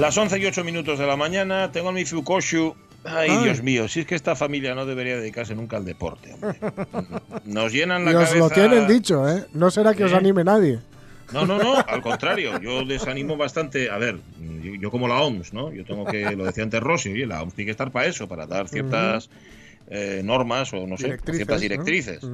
Las 11 y 8 minutos de la mañana, tengo a mi Fukoshu. Ay, Dios mío, si es que esta familia no debería dedicarse nunca al deporte. Hombre. Nos llenan la y os lo tienen dicho, ¿eh? No será que os ¿Eh? anime nadie. No, no, no, al contrario, yo les animo bastante. A ver, yo, yo como la OMS, ¿no? Yo tengo que, lo decía antes Rossi, oye, la OMS tiene que estar para eso, para dar ciertas eh, normas o no sé, Directrices, ciertas ¿no? directrices.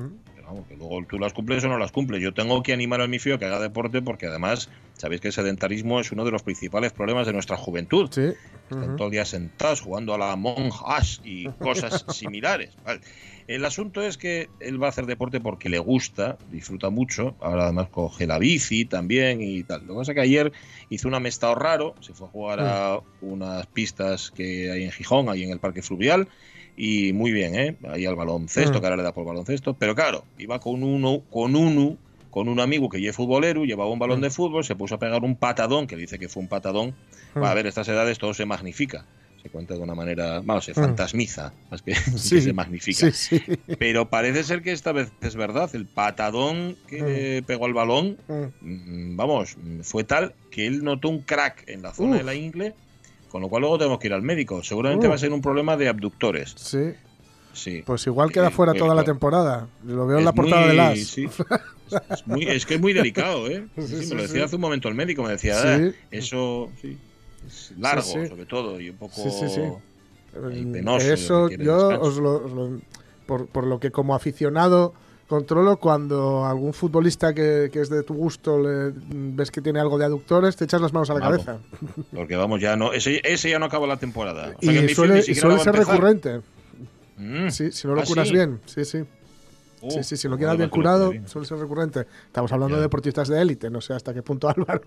Pero vamos, que luego tú las cumples o no las cumples. Yo tengo que animar al mi fío que haga deporte porque además, sabéis que el sedentarismo es uno de los principales problemas de nuestra juventud. Sí. Están Ujú. todo el día sentados jugando a la Among Us y cosas similares. Vale. El asunto es que él va a hacer deporte porque le gusta, disfruta mucho. Ahora además coge la bici también y tal. Lo que pasa es que ayer hizo un amestado raro, se fue a jugar a unas pistas que hay en Gijón, ahí en el Parque Fluvial. Y muy bien, ¿eh? Ahí al baloncesto, Mm. que ahora le da por baloncesto. Pero claro, iba con uno, con uno, con un amigo que ya es futbolero, llevaba un balón de fútbol, se puso a pegar un patadón, que dice que fue un patadón. Mm. A ver, estas edades todo se magnifica. Se cuenta de una manera, bueno, se Mm. fantasmiza, más que, Sí, que se magnifica. Sí, sí. Pero parece ser que esta vez es verdad. El patadón que pegó al balón, Mm. mm, vamos, mm, fue tal que él notó un crack en la zona Uf. de la ingle, con lo cual luego tenemos que ir al médico. Seguramente Uh. va a ser un problema de abductores. Sí. Sí. Pues igual queda Eh, fuera eh, toda la temporada. Lo veo en la portada muy- de las. sí. Es, es muy, es que es muy delicado, ¿eh? Sí, me lo decía hace un momento el médico, me decía. "Ah, eso sí, es largo, sobre todo, y un poco Mm, penoso, Eso yo descanso. os lo, os lo- por, por lo que como aficionado controlo cuando algún futbolista que, que es de tu gusto le, ves que tiene algo de aductores, te echas las manos a la Vamos. cabeza. Porque vamos, ya no, ese, ese ya no acaba la temporada. O sea y suele, ser empezar. recurrente. Mm. Sí, si no lo ¿Ah, curas sí? bien. Sí, sí. Uh, sí, sí, si lo joder, quieras bien curado, suele ser recurrente. Estamos hablando Ya. de deportistas de élite, no sé hasta qué punto Álvaro.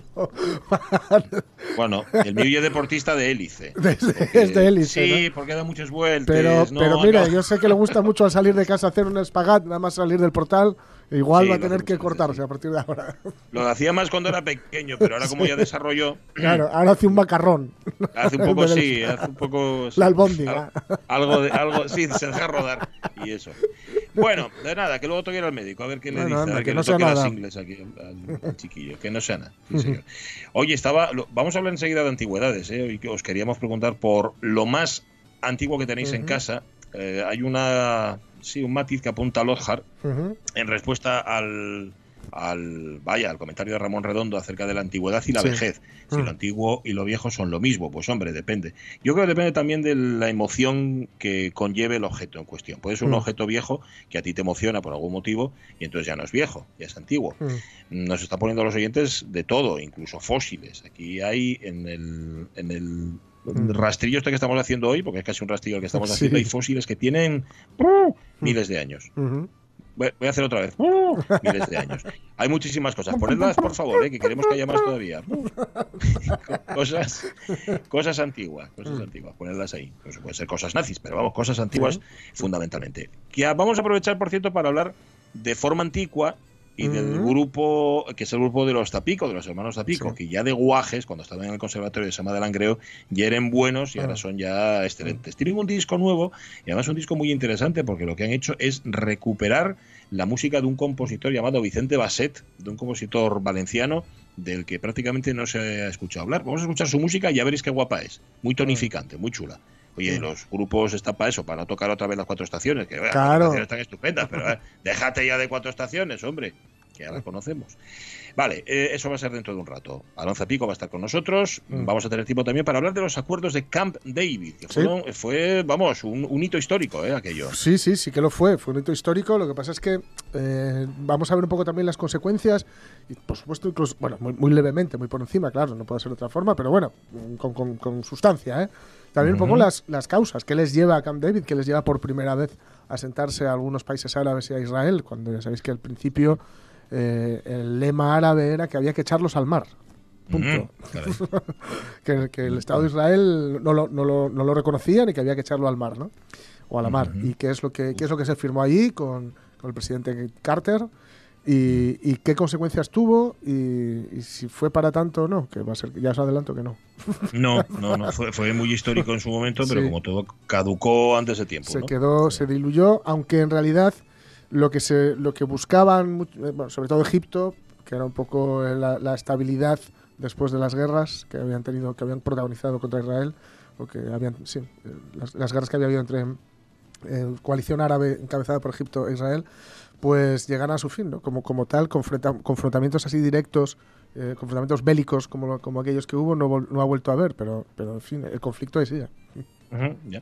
Bueno, el mío es deportista de hélice. Desde- Porque- es de élite, Sí, ¿no? porque da muchas vueltas. Pero, no, pero mira, no. yo sé que le gusta mucho al salir de casa hacer un espagat, nada más salir del portal. Igual Sí, va a lo tener que cortarse sí. a partir de ahora. Lo hacía más cuando era pequeño, pero ahora como ya desarrolló, Claro, ahora hace un macarrón. hace un poco sí, hace un poco sí, La albóndiga. al- algo de algo sí, se deja rodar y eso. Bueno, de nada, que luego toque ir al médico a ver qué le Bueno, dice, anda, a ver que que no sea toque las nada. ingles aquí al, al chiquillo, que no sea nada. sí, señor. Oye, estaba lo- vamos a hablar enseguida de antigüedades, ¿eh? Hoy que os queríamos preguntar por lo más antiguo que tenéis en casa. Eh, hay una sí, un matiz que apunta a Lothar en respuesta al, al vaya al comentario de Ramón Redondo acerca de la antigüedad y la Sí. vejez. Si Mm. lo antiguo y lo viejo son lo mismo, pues hombre, depende. Yo creo que depende también de la emoción que conlleve el objeto en cuestión. Puede ser un Mm. objeto viejo que a ti te emociona por algún motivo y entonces ya no es viejo, ya es antiguo. Mm. Nos está poniendo a los oyentes de todo, incluso fósiles. Aquí hay en el, en el rastrillo este que estamos haciendo hoy, porque es casi un rastrillo el que estamos Sí. haciendo, hay fósiles que tienen miles de años. Voy a hacer otra vez. ¡Uh! Miles de años. Hay muchísimas cosas. Ponedlas, por favor, ¿eh? que queremos que haya más todavía. Cosas, cosas antiguas, cosas Mm. antiguas. Ponedlas ahí. No se pueden ser cosas nazis, pero vamos, cosas antiguas fundamentalmente. Que vamos a aprovechar, por cierto, para hablar de forma antigua y del grupo, que es el grupo de los Tapico, de los hermanos Tapico, Sí. que ya de guajes, cuando estaban en el conservatorio de Sama de Langreo, ya eran buenos y ahora Ah. son ya excelentes. Tienen un disco nuevo y además un disco muy interesante porque lo que han hecho es recuperar la música de un compositor llamado Vicente Basset, de un compositor valenciano del que prácticamente no se ha escuchado hablar. Vamos a escuchar su música y ya veréis qué guapa es. Muy tonificante, muy chula. Oye, Mm. los grupos están para eso, para no tocar otra vez las cuatro estaciones, que Claro. las están estupendas, pero eh, déjate ya de cuatro estaciones, hombre, que ya las conocemos. Vale, eh, eso va a ser dentro de un rato. Alonso Pico va a estar con nosotros. Mm. Vamos a tener tiempo también para hablar de los acuerdos de Camp David, que Sí. fue, vamos, un, un hito histórico, ¿eh? Aquello. Sí, sí, sí que lo fue. Fue un hito histórico. Lo que pasa es que eh, vamos a ver un poco también las consecuencias. Y por supuesto, incluso, bueno, muy, muy levemente, muy por encima, claro, no puede ser de otra forma, pero bueno, con, con- con sustancia, ¿eh? También un poco las, las causas. ¿Qué les lleva a Camp David? ¿Qué les lleva por primera vez a sentarse a algunos países árabes y a Israel? Cuando ya sabéis que al principio eh, el lema árabe era que había que echarlos al mar. Punto. que, que, el Estado de Israel no lo, no, lo, no lo reconocía ni que había que echarlo al mar, ¿no? O a la mar. ¿Y qué es lo que, qué es lo que se firmó allí con, con el presidente Carter? Y, y, qué consecuencias tuvo y, y, si fue para tanto o no, que va a ser, ya os adelanto que no. No, no, no, fue, fue muy histórico en su momento, pero sí. como todo caducó antes de tiempo. Se ¿no? quedó, se diluyó, aunque en realidad lo que se, lo que buscaban, bueno, sobre todo Egipto, que era un poco la, la, estabilidad después de las guerras que habían tenido, que habían protagonizado contra Israel, o que habían, sí, las, las guerras que había habido entre eh, coalición árabe encabezada por Egipto e Israel, pues llegan a su fin, ¿no? Como, como tal, confronta, confrontamientos así directos, eh, confrontamientos bélicos como, como aquellos que hubo, no, no, ha vuelto a haber, pero, pero en fin, el conflicto ahí sigue. Uh -huh, ya.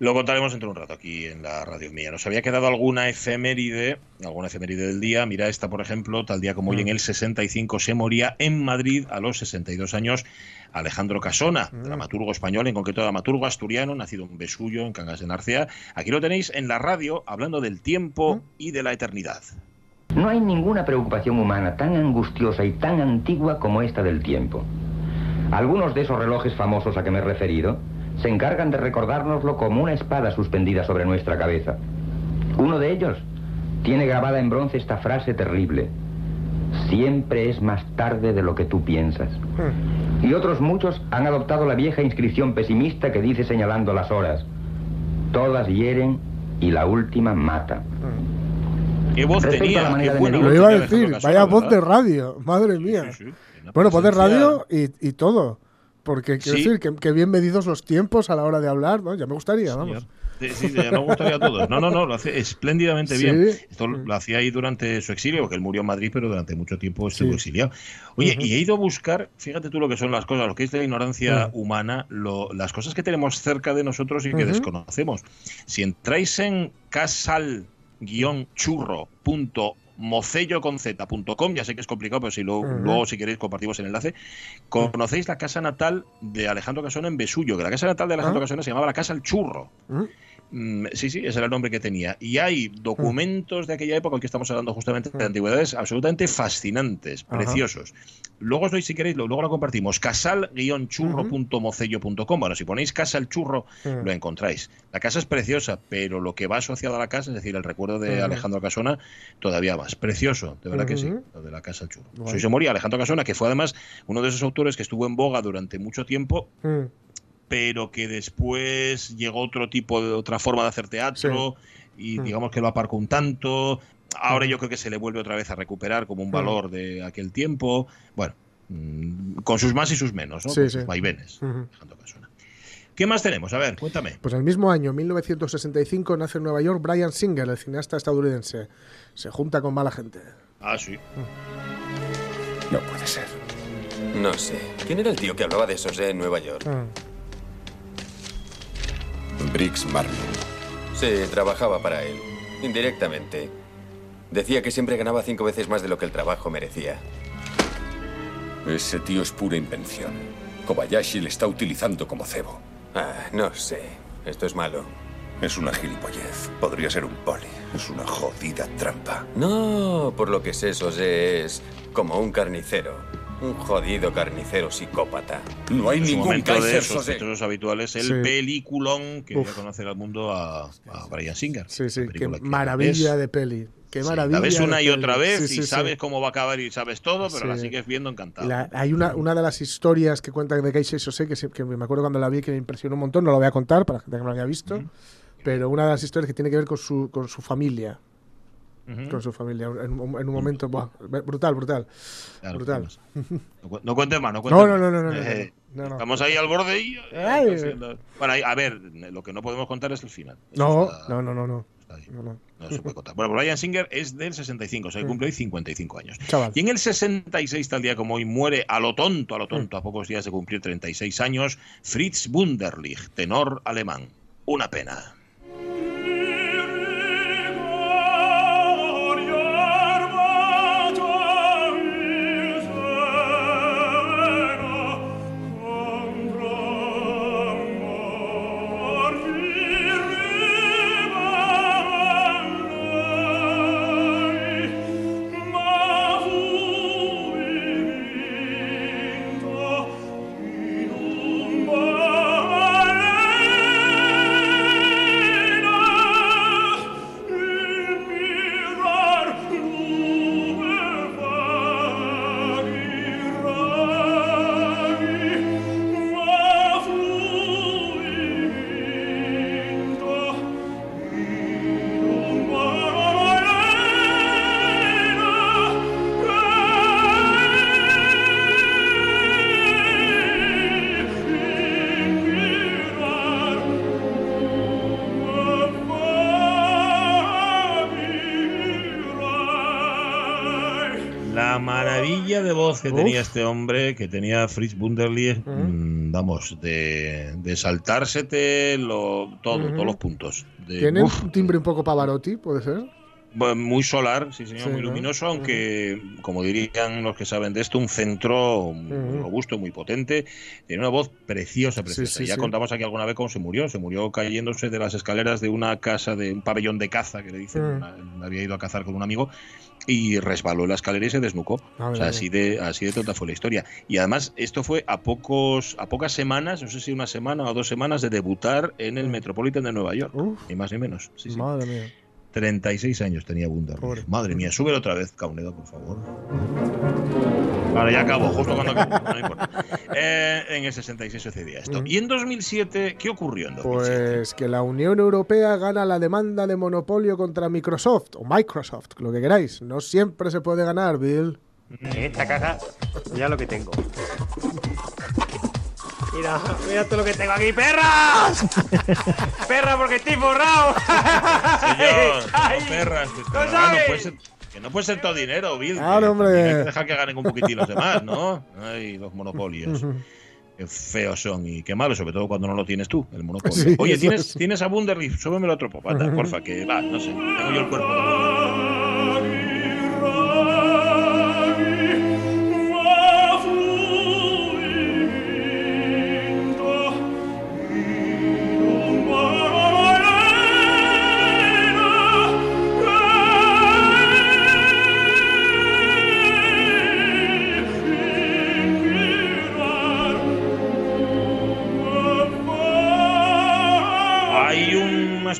Lo contaremos dentro de un rato aquí en la radio mía. Nos había quedado alguna efeméride, alguna efeméride del día. Mira esta, por ejemplo, tal día como hoy en el 65 se moría en Madrid a los 62 años Alejandro Casona, mm. dramaturgo español, en concreto dramaturgo asturiano, nacido en Besullo, en Cangas de Narcea. Aquí lo tenéis en la radio hablando del tiempo mm. y de la eternidad. No hay ninguna preocupación humana tan angustiosa y tan antigua como esta del tiempo. Algunos de esos relojes famosos a que me he referido se encargan de recordárnoslo como una espada suspendida sobre nuestra cabeza. Uno de ellos tiene grabada en bronce esta frase terrible. Siempre es más tarde de lo que tú piensas. Hmm. Y otros muchos han adoptado la vieja inscripción pesimista que dice señalando las horas. Todas hieren y la última mata. ¿Qué voz Respecto tenía? a la manera Qué de bueno Lo iba a decir, vaya voz de radio, madre mía. Sí, Bueno, voz de radio y, y todo. Porque quiero Sí. decir que, que bien medidos los tiempos a la hora de hablar, ¿no? Ya me gustaría, vamos. Sí, sí, ya nos gustaría a todos. No, no, no, lo hace espléndidamente Sí. bien. Esto lo hacía ahí durante su exilio, porque él murió en Madrid, pero durante mucho tiempo estuvo exiliado. Oye, y he ido a buscar, fíjate tú lo que son las cosas, lo que es la ignorancia Ujú. humana, lo- las cosas que tenemos cerca de nosotros y que desconocemos. Si entráis en casal-churro.mocelloconz.com, ya sé que es complicado, pero si lo- luego si queréis compartimos el enlace, conocéis la casa natal de Alejandro Casona en Besullo, que la casa natal de Alejandro Ah. Casona se llamaba la Casa El Churro. ¿Mm? Mm, Sí, sí, ese era el nombre que tenía. Y hay documentos de aquella época, que estamos hablando justamente de Mm. antigüedades, absolutamente fascinantes, Ajá. preciosos. Luego os doy, si queréis, lo- luego lo compartimos. casal-churro.mocello.com. Bueno, si ponéis casa el churro, Mm. lo encontráis. La casa es preciosa, pero lo que va asociado a la casa, es decir, el recuerdo de. Alejandro Casona, todavía más. Precioso, de verdad que sí, lo de la casa el churro. Bueno. Soy se moría Alejandro Casona, que fue además uno de esos autores que estuvo en boga durante mucho tiempo Mm. Pero que después llegó otro tipo de otra forma de hacer teatro y Mm. digamos que lo aparcó un tanto. Ahora Mm. yo creo que se le vuelve otra vez a recuperar como un Mm. valor de aquel tiempo. Bueno, mm, con sus más y sus menos, ¿no? Sí, con sí. sus vaivenes. ¿Qué más tenemos? A ver, cuéntame. Pues el mismo año, 1965, nace en Nueva York Brian Singer, el cineasta estadounidense. Se junta con mala gente. Ah, sí. No puede ser. No sé. ¿Quién era el tío que hablaba de esos en Nueva York? Briggs Marlin. Sí, trabajaba para él. Indirectamente. Decía que siempre ganaba cinco veces más de lo que el trabajo merecía. Ese tío es pura invención. Kobayashi le está utilizando como cebo. Ah, no sé. Esto es malo. Es una gilipollez. Podría ser un poli. Es una jodida trampa. No, por lo que sé, José es como un carnicero. Un jodido carnicero psicópata. No hay En ningún momento de esos Sose. sospechosos habituales, el Sí. peliculón que dio a conocer al mundo a, a Brian Singer. Sí, sí, La qué que maravilla ves. de peli. Qué Sí, maravilla. La ves de una y otra vez Sí, sí, y sí. sabes cómo va a acabar y sabes todo, pero la Sí. sigues viendo encantado. La- hay una, una de las historias que cuentan de Keisei Sose que, sí- que me acuerdo cuando la vi que me impresionó un montón, no la voy a contar para la gente que no la haya visto, pero una de las historias que tiene que ver con su, con su familia. Con su familia. En, un- en un momento, buah, brutal, brutal. Claro, brutal. No, no cuentes más, no cuentes No, no, más. no, no, no, no, Eh, no, no. Estamos ahí al borde y... Haciendo- Bueno, ahí- a ver, lo que no podemos contar es el final. No, está- no, no, no, no. no, no. No se puede contar. Bueno, pues Brian Singer es del 65, o sea, cumple hoy 55 años. Chaval. Y en el 66, tal día como hoy, muere a lo tonto, a lo tonto, a pocos días de cumplir 36 años, Fritz Wunderlich, tenor alemán. Una pena. Que tenía este hombre, que tenía Fritz Wunderlich, mm, vamos, de, de saltársete lo, todo, todos los puntos. De, Tiene uf, un timbre un poco Pavarotti, puede ser. bueno, muy solar, sí señor, Sí, muy ¿no? luminoso, aunque, como dirían los que saben de esto, un centro robusto, muy potente. Tiene una voz preciosa, preciosa. sí, ya sí. contamos aquí alguna vez cómo se murió. Se murió cayéndose de las escaleras de una casa, de un pabellón de caza, que le dicen. Mm. Una- había ido a cazar con un amigo y resbaló en la escalera y se desnucó. Madre O sea, mía. así de, así de tonta fue la historia. Y además, esto fue a pocos, a pocas semanas, no sé si una semana o dos semanas, de debutar en el Mm. Metropolitan de Nueva York. Uf, Ni más ni menos. Madre mía. 36 años tenía Pobre. Bunderlich. Madre mía, súbelo otra vez, Caunedo, por favor. Vale, ya acabo, justo cuando acabo, no importa. Eh, en el 66 sucedía esto. ¿Y en 2007 qué ocurrió en 2007? Pues que la Unión Europea gana la demanda de monopolio contra Microsoft o Microsoft, lo que queráis. No siempre se puede ganar, Bill. En esta caja, mira lo que tengo. Mira, mira todo lo que tengo aquí, perras. Perra, porque estoy forrado. Señor, Ay, no perras, que, ¿no pero, no sabes? puede ser, que no puede ser todo dinero, Bill. Claro, que hombre. Hay que dejar que ganen un poquitín los demás, ¿no? Ay, los monopolios. Qué feos son y qué malos, sobre todo cuando no lo tienes tú, el monopolio. Sí, Oye, ¿tienes, es. tienes a Bunderlich, súbemelo otro poco, anda, porfa, que va, no sé, tengo yo el cuerpo.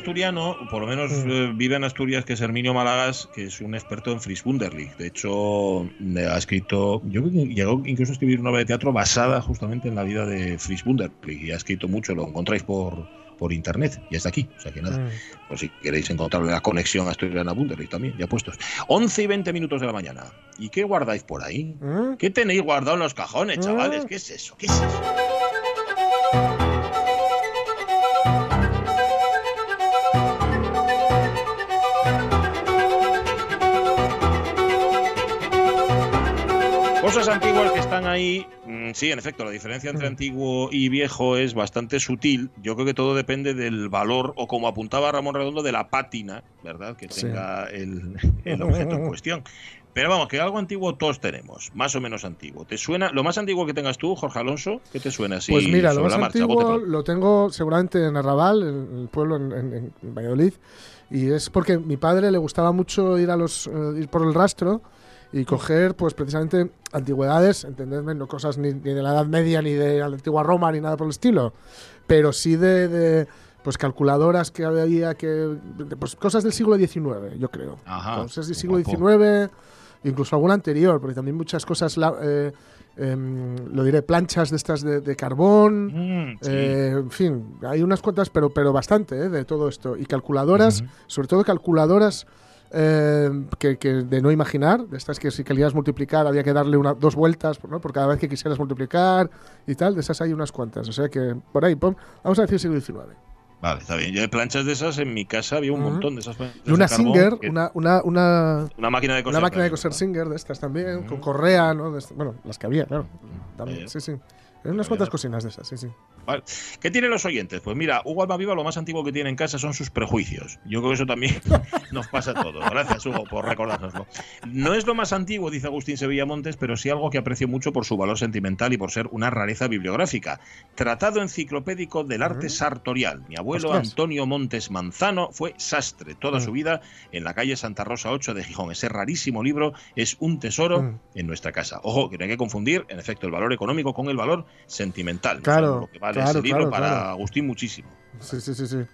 Asturiano, por lo menos eh, vive en Asturias, que es Herminio Malagas, que es un experto en Wunderlich. De hecho, eh, ha escrito, yo llegó incluso a escribir una obra de teatro basada justamente en la vida de Wunderlich. Y ha escrito mucho, lo encontráis por, por internet, y está aquí. O sea que nada, Mm. pues si queréis encontrar la conexión asturiana Wunderlich también, ya puestos. 11 y 20 minutos de la mañana. ¿Y qué guardáis por ahí? ¿Mm? ¿Qué tenéis guardado en los cajones, chavales? ¿Qué es eso? ¿Qué es eso? Antiguas que están ahí, mm, sí, en efecto, la diferencia entre antiguo y viejo es bastante sutil. Yo creo que todo depende del valor, o como apuntaba Ramón Redondo, de la pátina, ¿verdad? Que Sí. tenga el, el objeto en cuestión. Pero vamos, que algo antiguo todos tenemos, más o menos antiguo. ¿Te suena lo más antiguo que tengas tú, Jorge Alonso? ¿Qué te suena así? Pues mira, lo sobre más la marcha? antiguo lo tengo seguramente en Arrabal, en el pueblo en, en- en Valladolid, y es porque a mi padre le gustaba mucho ir a los eh, ir por el rastro y coger, pues precisamente antigüedades, entendedme, no cosas ni, ni de la Edad Media ni de la antigua Roma ni nada por el estilo, pero sí de, de, pues calculadoras que había que pues cosas del siglo XIX, yo creo. Ajá, cosas del siglo. XIX, incluso alguna anterior, porque también muchas cosas la- eh, em, lo diré, planchas de estas de, de carbón, Mm, sí. eh, en fin, hay unas cuantas, pero, pero bastante eh, de todo esto. Y calculadoras, sobre todo calculadoras eh, que, que de no imaginar, de estas que si querías multiplicar había que darle una, dos vueltas ¿no? por cada vez que quisieras multiplicar y tal, de esas hay unas cuantas. O sea que por ahí, pon- vamos a decir siglo XIX. Vale, está bien. Yo de planchas de esas en mi casa había un montón de esas planchas Y una de Singer, que- una, una, una, una máquina de coser. una máquina de coser. Singer de estas también, con correa, ¿no? Bueno, las que había, claro. También, Eh, sí, sí. Hay unas ya, cuantas cocinas de esas, sí, sí. Vale. ¿Qué tienen los oyentes? Pues mira, Hugo Almaviva lo más antiguo que tiene en casa son sus prejuicios. Yo creo que eso también nos pasa a todos. Gracias, Hugo, por recordárnoslo. No es lo más antiguo, dice Agustín Sevilla Montes, pero sí algo que aprecio mucho por su valor sentimental y por ser una rareza bibliográfica. Tratado enciclopédico del arte sartorial. Mi abuelo Ostras. Antonio Montes Manzano fue sastre toda Mm. su vida en la calle Santa Rosa 8 de Gijón. Ese rarísimo libro es un tesoro Mm. en nuestra casa. Ojo, que no hay que confundir, en efecto, el valor económico con el valor sentimental. Claro, lo que vale claro, ese libro claro, para claro. Agustín muchísimo. Sí, sí, sí, sí.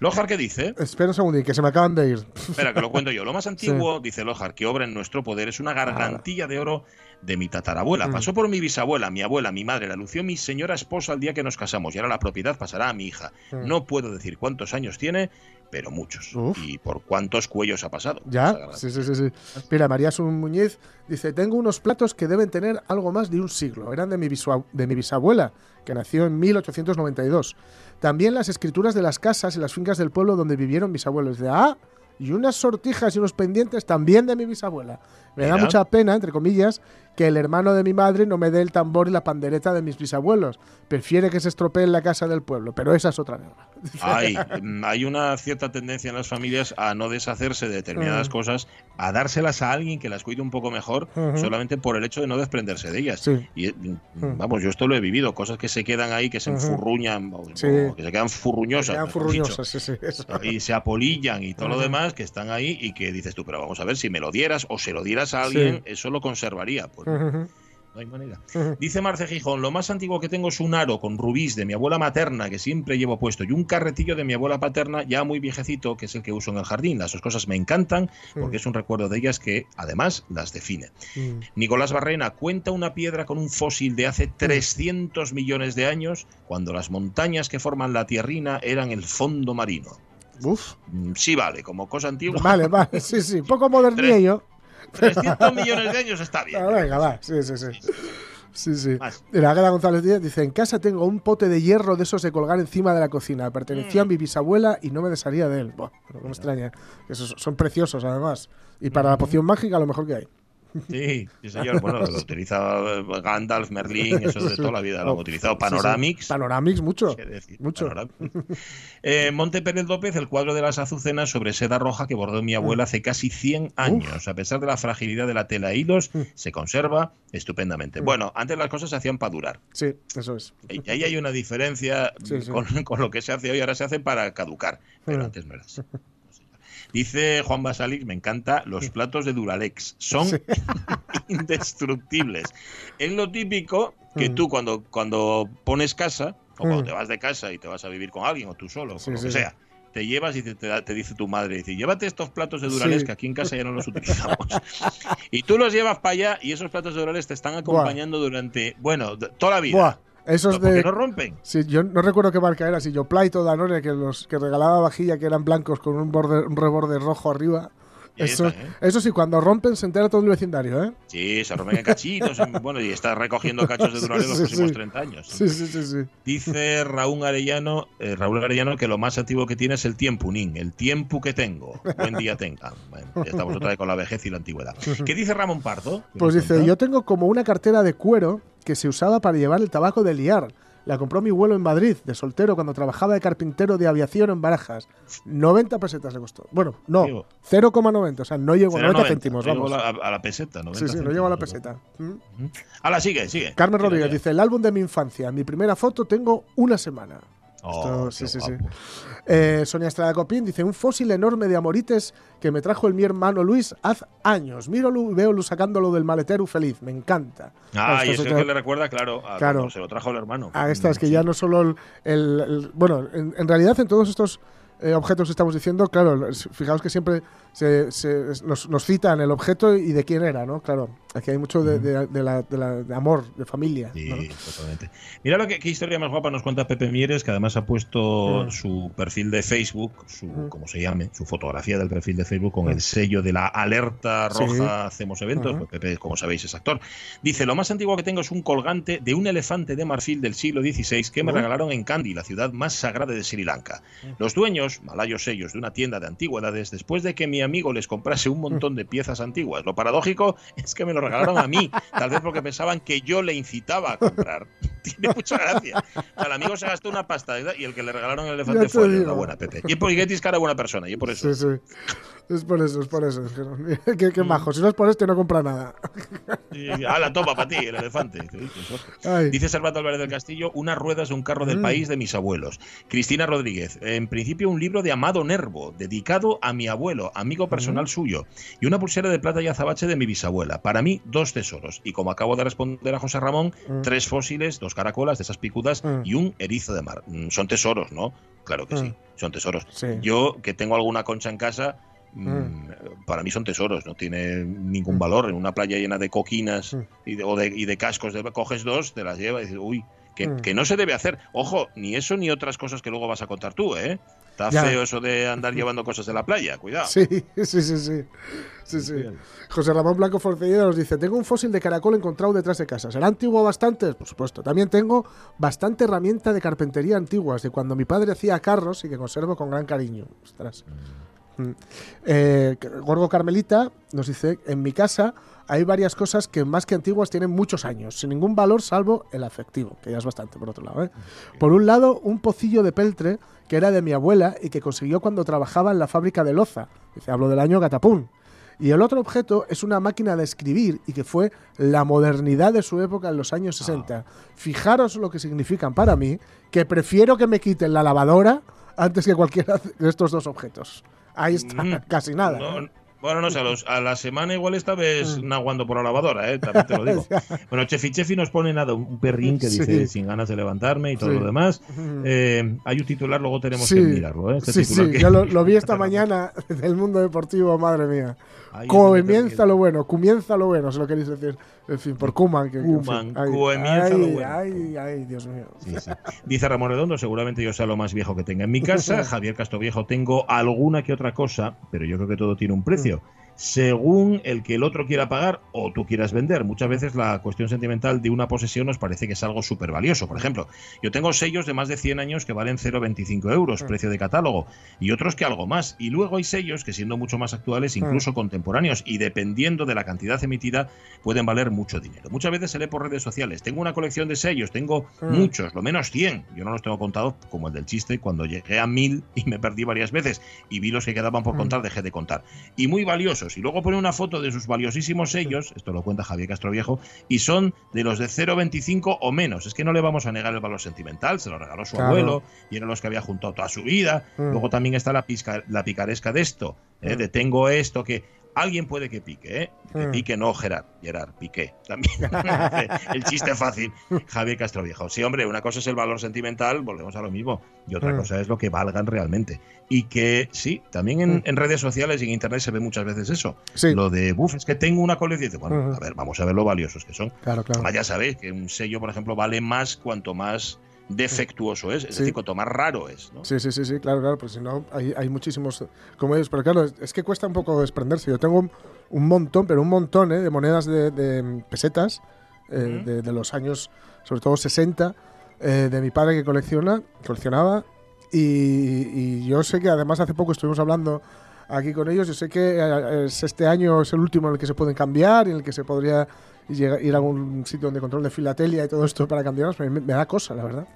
Lojar, ¿qué dice? Espera un segundín, que se me acaban de ir. Espera, que lo cuento yo. Lo más antiguo, dice Lojar, que obra en nuestro poder es una gargantilla de oro de mi tatarabuela. Mm. Pasó por mi bisabuela, mi abuela, mi madre, la lució mi señora esposa el día que nos casamos y ahora la propiedad pasará a mi hija. Mm. No puedo decir cuántos años tiene, pero muchos. Uf. Y por cuántos cuellos ha pasado. Ya, sí, sí, sí, sí. Mira, María Sun Muñiz dice, tengo unos platos que deben tener algo más de un siglo. Eran de mi, de mi bisabuela, que nació en 1892. También las escrituras de las casas y las fincas del pueblo donde vivieron mis abuelos. De, ah, y unas sortijas y unos pendientes también de mi bisabuela. Me da mucha pena, entre comillas, que el hermano de mi madre no me dé el tambor y la pandereta de mis bisabuelos. Prefiere que se estropee en la casa del pueblo, pero esa es otra guerra. Hay, mm, hay una cierta tendencia en las familias a no deshacerse de determinadas Mm. cosas, a dárselas a alguien que las cuide un poco mejor, solamente por el hecho de no desprenderse de ellas. Sí. Y eh, mm, vamos, yo esto lo he vivido, cosas que se quedan ahí, que se enfurruñan, Sí. que se quedan furruñosas. Quedan mejor dicho. furruñosas, sí, sí, eso. y se apolillan y todo lo demás que están ahí y que dices tú, pero vamos a ver, si me lo dieras o se lo dieras a alguien, Sí. eso lo conservaría. Pues Ujú, no, ujú, no hay manera. Dice Marce Gijón, lo más antiguo que tengo es un aro con rubíes de mi abuela materna que siempre llevo puesto y un carretillo de mi abuela paterna ya muy viejecito que es el que uso en el jardín. Las dos cosas me encantan porque es un recuerdo de ellas que además las define. Mm. Nicolás Barrena cuenta una piedra con un fósil de hace 300 millones de años cuando las montañas que forman la tierrina eran el fondo marino. Uf. Mm, Sí vale, como cosa antigua. Vale, vale, sí, sí. Poco modernillo. 300 millones de años está bien. Ah, venga, va, sí, sí, sí. Sí, sí. Mira, Águeda González Díaz dice: En casa tengo un pote de hierro de esos de colgar encima de la cocina. Pertenecía a mi bisabuela y no me desharía de él. Buah, no me extraña. Esos son preciosos, además. Y para la poción mágica, lo mejor que hay. Sí, sí, señor. Bueno, lo utiliza Gandalf, Merlín, eso de toda la vida lo han utilizado. Sí, sí. Panoramix. Panoramix, mucho. decir, Mucho. Panoramix. Eh, Monte Pérez López, el cuadro de las azucenas sobre seda roja que bordó mi abuela hace casi 100 años. A pesar de la fragilidad de la tela e hilos, Mm. se conserva estupendamente. Bueno, antes las cosas se hacían para durar. Sí, eso es. Y ahí hay una diferencia. Con, con lo que se hace hoy. Ahora se hace para caducar, pero Mm. antes no era así. Dice Juan Basalix, me encanta, los platos de Duralex son Sí. indestructibles. Es lo típico que Mm. tú cuando, cuando pones casa, o cuando Mm. te vas de casa y te vas a vivir con alguien, o tú solo, Sí, o lo que sí. sea, te llevas y te, te da- te dice tu madre, dice, llévate estos platos de Duralex Sí. que aquí en casa ya no los utilizamos. y tú los llevas para allá y esos platos de Duralex te están acompañando durante, bueno, toda la vida. Buah, esos ¿Por qué de. no rompen? Sí, yo no recuerdo qué marca era, si yo Play o Danone, que los que regalaba vajilla que eran blancos con un borde, un reborde rojo arriba. Eso, están, ¿eh? eso sí, cuando rompen se entera todo el vecindario, ¿eh? Sí, se rompen en cachitos. en- bueno, y estás recogiendo cachos de Duralex los Sí, sí, próximos sí. 30 años. Sí, sí, sí, sí. Dice Raúl Arellano, eh, Raúl Arellano que lo más antiguo que tiene es el tiempo, Nin, el tiempo que tengo. Buen día tenga. Bueno, ya estamos otra vez con la vejez y la antigüedad. ¿Qué dice Ramón Pardo? ¿Qué Pues dice, cuenta? yo tengo como una cartera de cuero que se usaba para llevar el tabaco de liar. La compró mi abuelo en Madrid, de soltero, cuando trabajaba de carpintero de aviación en Barajas. 90 pesetas le costó. Bueno, no, Digo. 0,90. O sea, no llegó a 90 0,90, céntimos, no vamos. a la, a la peseta, 90 Sí, sí, no llegó a la ¿no? peseta. ¿Mm? Hala, sigue, sigue. Carmen Rodríguez dice, el álbum de mi infancia. Mi primera foto tengo una semana. Oh, Esto- sí, qué sí, sí. guapo. Eh, Sonia Estrada Copín dice: Un fósil enorme de amorites que me trajo el mi hermano Luis hace años. Míralo y veo sacándolo del maletero feliz. Me encanta. Ah, y eso es es que le recuerda, claro, a Claro. se lo trajo el hermano. a estas que Sí. ya no solo el. el- el- bueno, en, en realidad, en todos estos eh, objetos estamos diciendo, claro, fijaos que siempre se, nos, nos citan el objeto y de quién era, ¿no? Claro, aquí hay mucho de, de- de la- de la- de amor, de familia. Sí, ¿no? totalmente. Mira lo que, qué historia más guapa nos cuenta Pepe Mieres, que además ha puesto Mm. su perfil de Facebook, su, Mm. como se llame, su fotografía del perfil de Facebook con el sello de la alerta roja hacemos eventos. Pues Pepe, como sabéis, es actor. Dice, lo más antiguo que tengo es un colgante de un elefante de marfil del siglo XVI que me regalaron en Kandy, la ciudad más sagrada de Sri Lanka. Los dueños, malayos ellos, de una tienda de antigüedades, después de que mi amigo les comprase un montón de piezas antiguas. Lo paradójico es que me lo regalaron a mí, tal vez porque pensaban que yo le incitaba a comprar. Tiene mucha gracia. El amigo se gastó una pasta y el que le regalaron el elefante te fue la buena Pepe. Y Getty es cara buena persona, y por eso. Sí, sí. Es por eso, es por eso. Es que no- qué, Mm. qué majo. Si no es por este, no compra nada. Y, ala, toma para ti, el elefante. Qué. Dice Salvador Álvarez del Castillo, unas ruedas de un carro del Mm. país de mis abuelos. Cristina Rodríguez, en principio un libro de Amado Nervo, dedicado a mi abuelo, amigo personal suyo, y una pulsera de plata y azabache de mi bisabuela. Para mí, dos tesoros. Y como acabo de responder a José Ramón, Mm. tres fósiles, dos caracolas de esas picudas Mm. y un erizo de mar. Mm, Son tesoros, ¿no? Claro que sí, Mm. son tesoros. Sí. Yo, que tengo alguna concha en casa, mm, Mm. para mí son tesoros, no tiene ningún valor. En una playa llena de coquinas Mm. y, de, o de, y de cascos, de, coges dos, te las llevas y dices, uy, que, Mm. que no se debe hacer. Ojo, ni eso ni otras cosas que luego vas a contar tú, ¿eh? Está Ya. feo eso de andar llevando cosas de la playa, cuidado. Sí, sí, sí, sí. Sí, sí. José Ramón Blanco Forcelleda nos dice: Tengo un fósil de caracol encontrado detrás de casa. ¿Será antiguo bastante? Por supuesto. También tengo bastante herramienta de carpintería antiguas, de cuando mi padre hacía carros y que conservo con gran cariño. Ostras. Eh, Gorgo Carmelita nos dice, en mi casa hay varias cosas que más que antiguas tienen muchos años, sin ningún valor salvo el afectivo, que ya es bastante por otro lado. ¿eh? Por un lado, un pocillo de peltre que era de mi abuela y que consiguió cuando trabajaba en la fábrica de loza. Dice, hablo del año Gatapún. Y el otro objeto es una máquina de escribir y que fue la modernidad de su época en los años 60. Fijaros lo que significan para mí, que prefiero que me quiten la lavadora antes que cualquiera de estos dos objetos. Ahí está, Mm. casi nada. No, ¿eh? Bueno, no sé, a, los- a la semana igual esta vez naguando por la lavadora, ¿eh? también te lo digo. Bueno, Chefi Chefi nos pone nada, un perrín que dice Sí. sin ganas de levantarme y todo Sí. lo demás. Ujú. Eh, hay un titular, luego tenemos Sí. que mirarlo. ¿eh? Este sí, sí, que- yo lo, lo vi esta mañana del mundo deportivo, madre mía. Ahí Comienza lo bueno, comienza lo bueno, se lo queréis decir. En fin, por Kuman. Que, que, en fin, Koeman, ay, comienza ay, lo bueno. Ay, ay, Dios mío. Sí, sí. Dice Ramón Redondo, seguramente yo sea lo más viejo que tenga en mi casa. Javier Castroviejo, tengo alguna que otra cosa, pero yo creo que todo tiene un precio. Según el que el otro quiera pagar o tú quieras vender. Muchas veces la cuestión sentimental de una posesión nos parece que es algo súper valioso. Por ejemplo, yo tengo sellos de más de 100 años que valen 0,25 euros, precio de catálogo, y otros que algo más. Y luego hay sellos que siendo mucho más actuales, incluso contemporáneos, y dependiendo de la cantidad emitida, pueden valer mucho dinero. Muchas veces se lee por redes sociales. Tengo una colección de sellos, tengo Mm. muchos, lo menos 100. Yo no los tengo contados como el del chiste, cuando llegué a 1000 y me perdí varias veces y vi los que quedaban por Mm. contar, dejé de contar. Y muy valiosos. Y luego pone una foto de sus valiosísimos sellos, esto lo cuenta Javier Castroviejo, y son de los de 0,25 o menos. Es que no le vamos a negar el valor sentimental, se lo regaló su Claro. abuelo y eran los que había juntado toda su vida. Mm. Luego también está la, pizca- la picaresca de esto, ¿eh? de tengo esto que alguien puede que pique, ¿eh? que Mm. pique no Gerard, Gerard, piqué también. el chiste fácil, Javier Castroviejo. Sí, hombre, una cosa es el valor sentimental, volvemos a lo mismo, y otra Mm. cosa es lo que valgan realmente. Y que sí, también en, en redes sociales y en internet se ve muchas veces eso. Sí. Lo de, buf, es que tengo una colección. Bueno, a ver, vamos a ver lo valiosos que son. Claro, claro. Ya sabéis que un sello, por ejemplo, vale más cuanto más defectuoso es, es Sí. decir, cuanto más raro es. ¿no? Sí, sí, sí, sí, claro, claro, pues si no, hay, hay muchísimos como ellos, pero claro, es, que cuesta un poco desprenderse. Yo tengo un, un montón, pero un montón ¿eh? de monedas de, de pesetas eh, de, de los años, sobre todo 60, eh, de mi padre que colecciona, coleccionaba. Y, y yo sé que además hace poco estuvimos hablando aquí con ellos. Yo sé que eh, es este año es el último en el que se pueden cambiar y en el que se podría llegar- ir a algún sitio donde control de filatelia y todo esto para cambiarlos. Me, me da cosa, la verdad,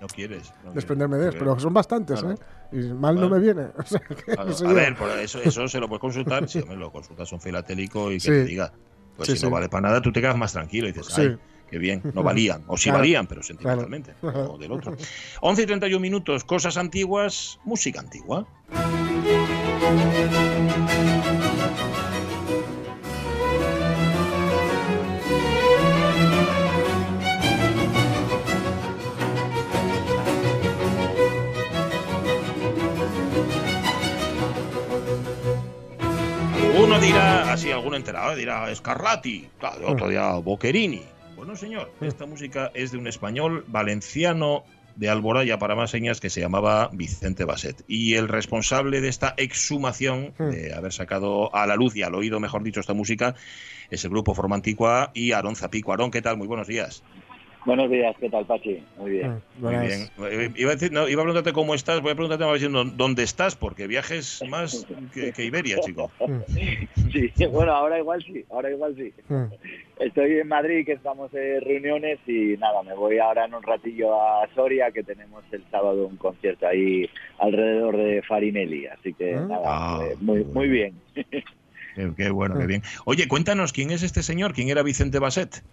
No quieres. no desprenderme de quieres. ellos, pero son bastantes, Claro. ¿eh? Y mal no Bueno. me viene. O sea, que no sé a yo. ver, por eso, eso se lo puedes consultar. Si me lo consultas un filatélico y que Sí. te diga. Pues Sí, si no vale para nada, tú te quedas más tranquilo y dices, ay, qué bien, no valían. O sí Claro. valían, pero sentimentalmente. Claro. como del otro. 11 y 31 minutos, cosas antiguas, música antigua. Dirá, enterado, ¿eh? dirá Scarlatti, claro, otro dirá Boccherini. Bueno, señor, esta música es de un español valenciano de Alboraya para más señas que se llamaba Vicente Basset. Y el responsable de esta exhumación, Hmm. de haber sacado a la luz y al oído, mejor dicho, esta música, es el grupo Forma Antigua y Aarón Zapico. Aarón, ¿qué tal? Muy buenos días. Buenos días, ¿qué tal, Pachi? Muy bien. Mm, Muy bien. Eh, Iba a, decir, no, iba a preguntarte cómo estás, voy a preguntarte más bien dónde- estás, porque viajes más que, que Iberia, chico. Sí, bueno, ahora igual sí, ahora igual sí. Mm. Estoy en Madrid, que estamos en reuniones y nada, me voy ahora en un ratillo a Soria, que tenemos el sábado un concierto ahí alrededor de Farinelli, así que Ah. nada, Ah, eh, muy, muy bien. Qué, qué bueno, qué bien. Oye, cuéntanos, ¿quién es este señor? ¿Quién era Vicente Basset?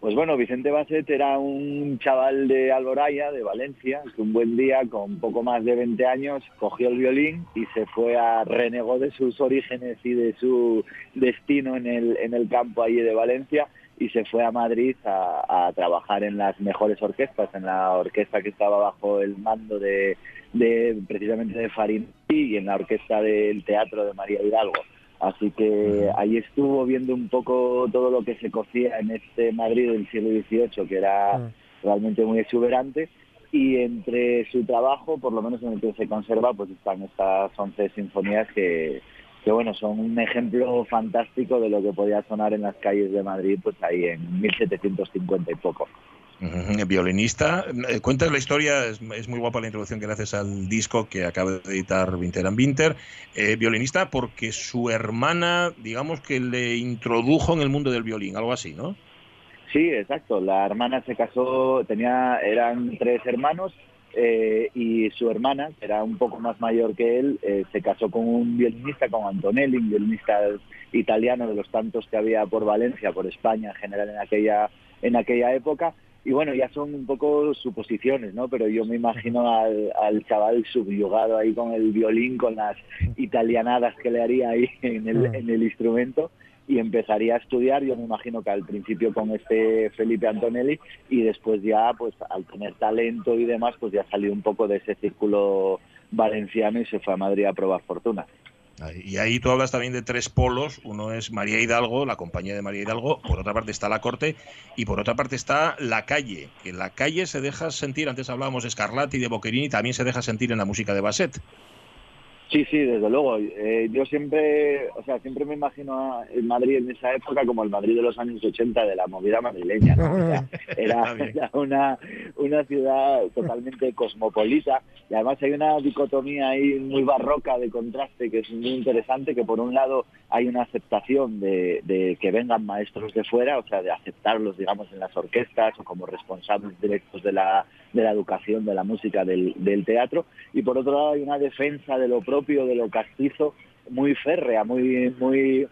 Pues bueno, Vicente Basset era un chaval de Alboraya, de Valencia, que un buen día, con poco más de 20 años, cogió el violín y se fue a renegó de sus orígenes y de su destino en el, en el campo allí de Valencia y se fue a Madrid a, a trabajar en las mejores orquestas, en la orquesta que estaba bajo el mando de, de precisamente de Farinelli y en la orquesta del teatro de María Hidalgo. Así que ahí estuvo viendo un poco todo lo que se cocía en este Madrid del siglo XVIII, que era Mm. realmente muy exuberante. Y entre su trabajo, por lo menos en el que se conserva, pues están estas 11 sinfonías que, que bueno, son un ejemplo fantástico de lo que podía sonar en las calles de Madrid, pues ahí en 1750 y poco. Violinista. Eh, cuentas la historia, es, muy guapa la introducción que le haces al disco que acaba de editar Winter and Winter. Eh, violinista porque su hermana, digamos que le introdujo en el mundo del violín, algo así, ¿no? Sí, exacto. La hermana se casó, tenía, eran tres hermanos eh, y su hermana, que era un poco más mayor que él, se casó con un violinista, con Antonelli, un violinista italiano de los tantos que había por Valencia, por España en general en aquella en aquella época y bueno, ya son un poco suposiciones, ¿no? Pero yo me imagino al, chaval subyugado ahí con el violín, con las italianadas que le haría ahí en el, en el instrumento y empezaría a estudiar, yo me imagino que al principio con este Felipe Antonelli y después ya, pues al tener talento y demás, pues ya salió un poco de ese círculo valenciano y se fue a Madrid a probar fortuna. Y ahí tú hablas también de tres polos. Uno es María Hidalgo, la compañía de María Hidalgo. Por otra parte está la corte. Y por otra parte está la calle. Que la calle se deja sentir. Antes hablábamos de Scarlatti, de Boccherini. También se deja sentir en la música de Basset. Sí, sí, desde luego. Eh, yo siempre, o sea, siempre me imagino a Madrid en esa época como el Madrid de los años 80 de la movida madrileña. era, una, una ciudad totalmente cosmopolita y además hay una dicotomía ahí muy barroca de contraste que es muy interesante, que por un lado hay una aceptación de, de que vengan maestros de fuera, o sea, de aceptarlos, digamos, en las orquestas o como responsables directos de la, de la educación, de la música, del, del teatro, y por otro lado hay una defensa de lo propio de lo castizo muy férrea, muy, muy,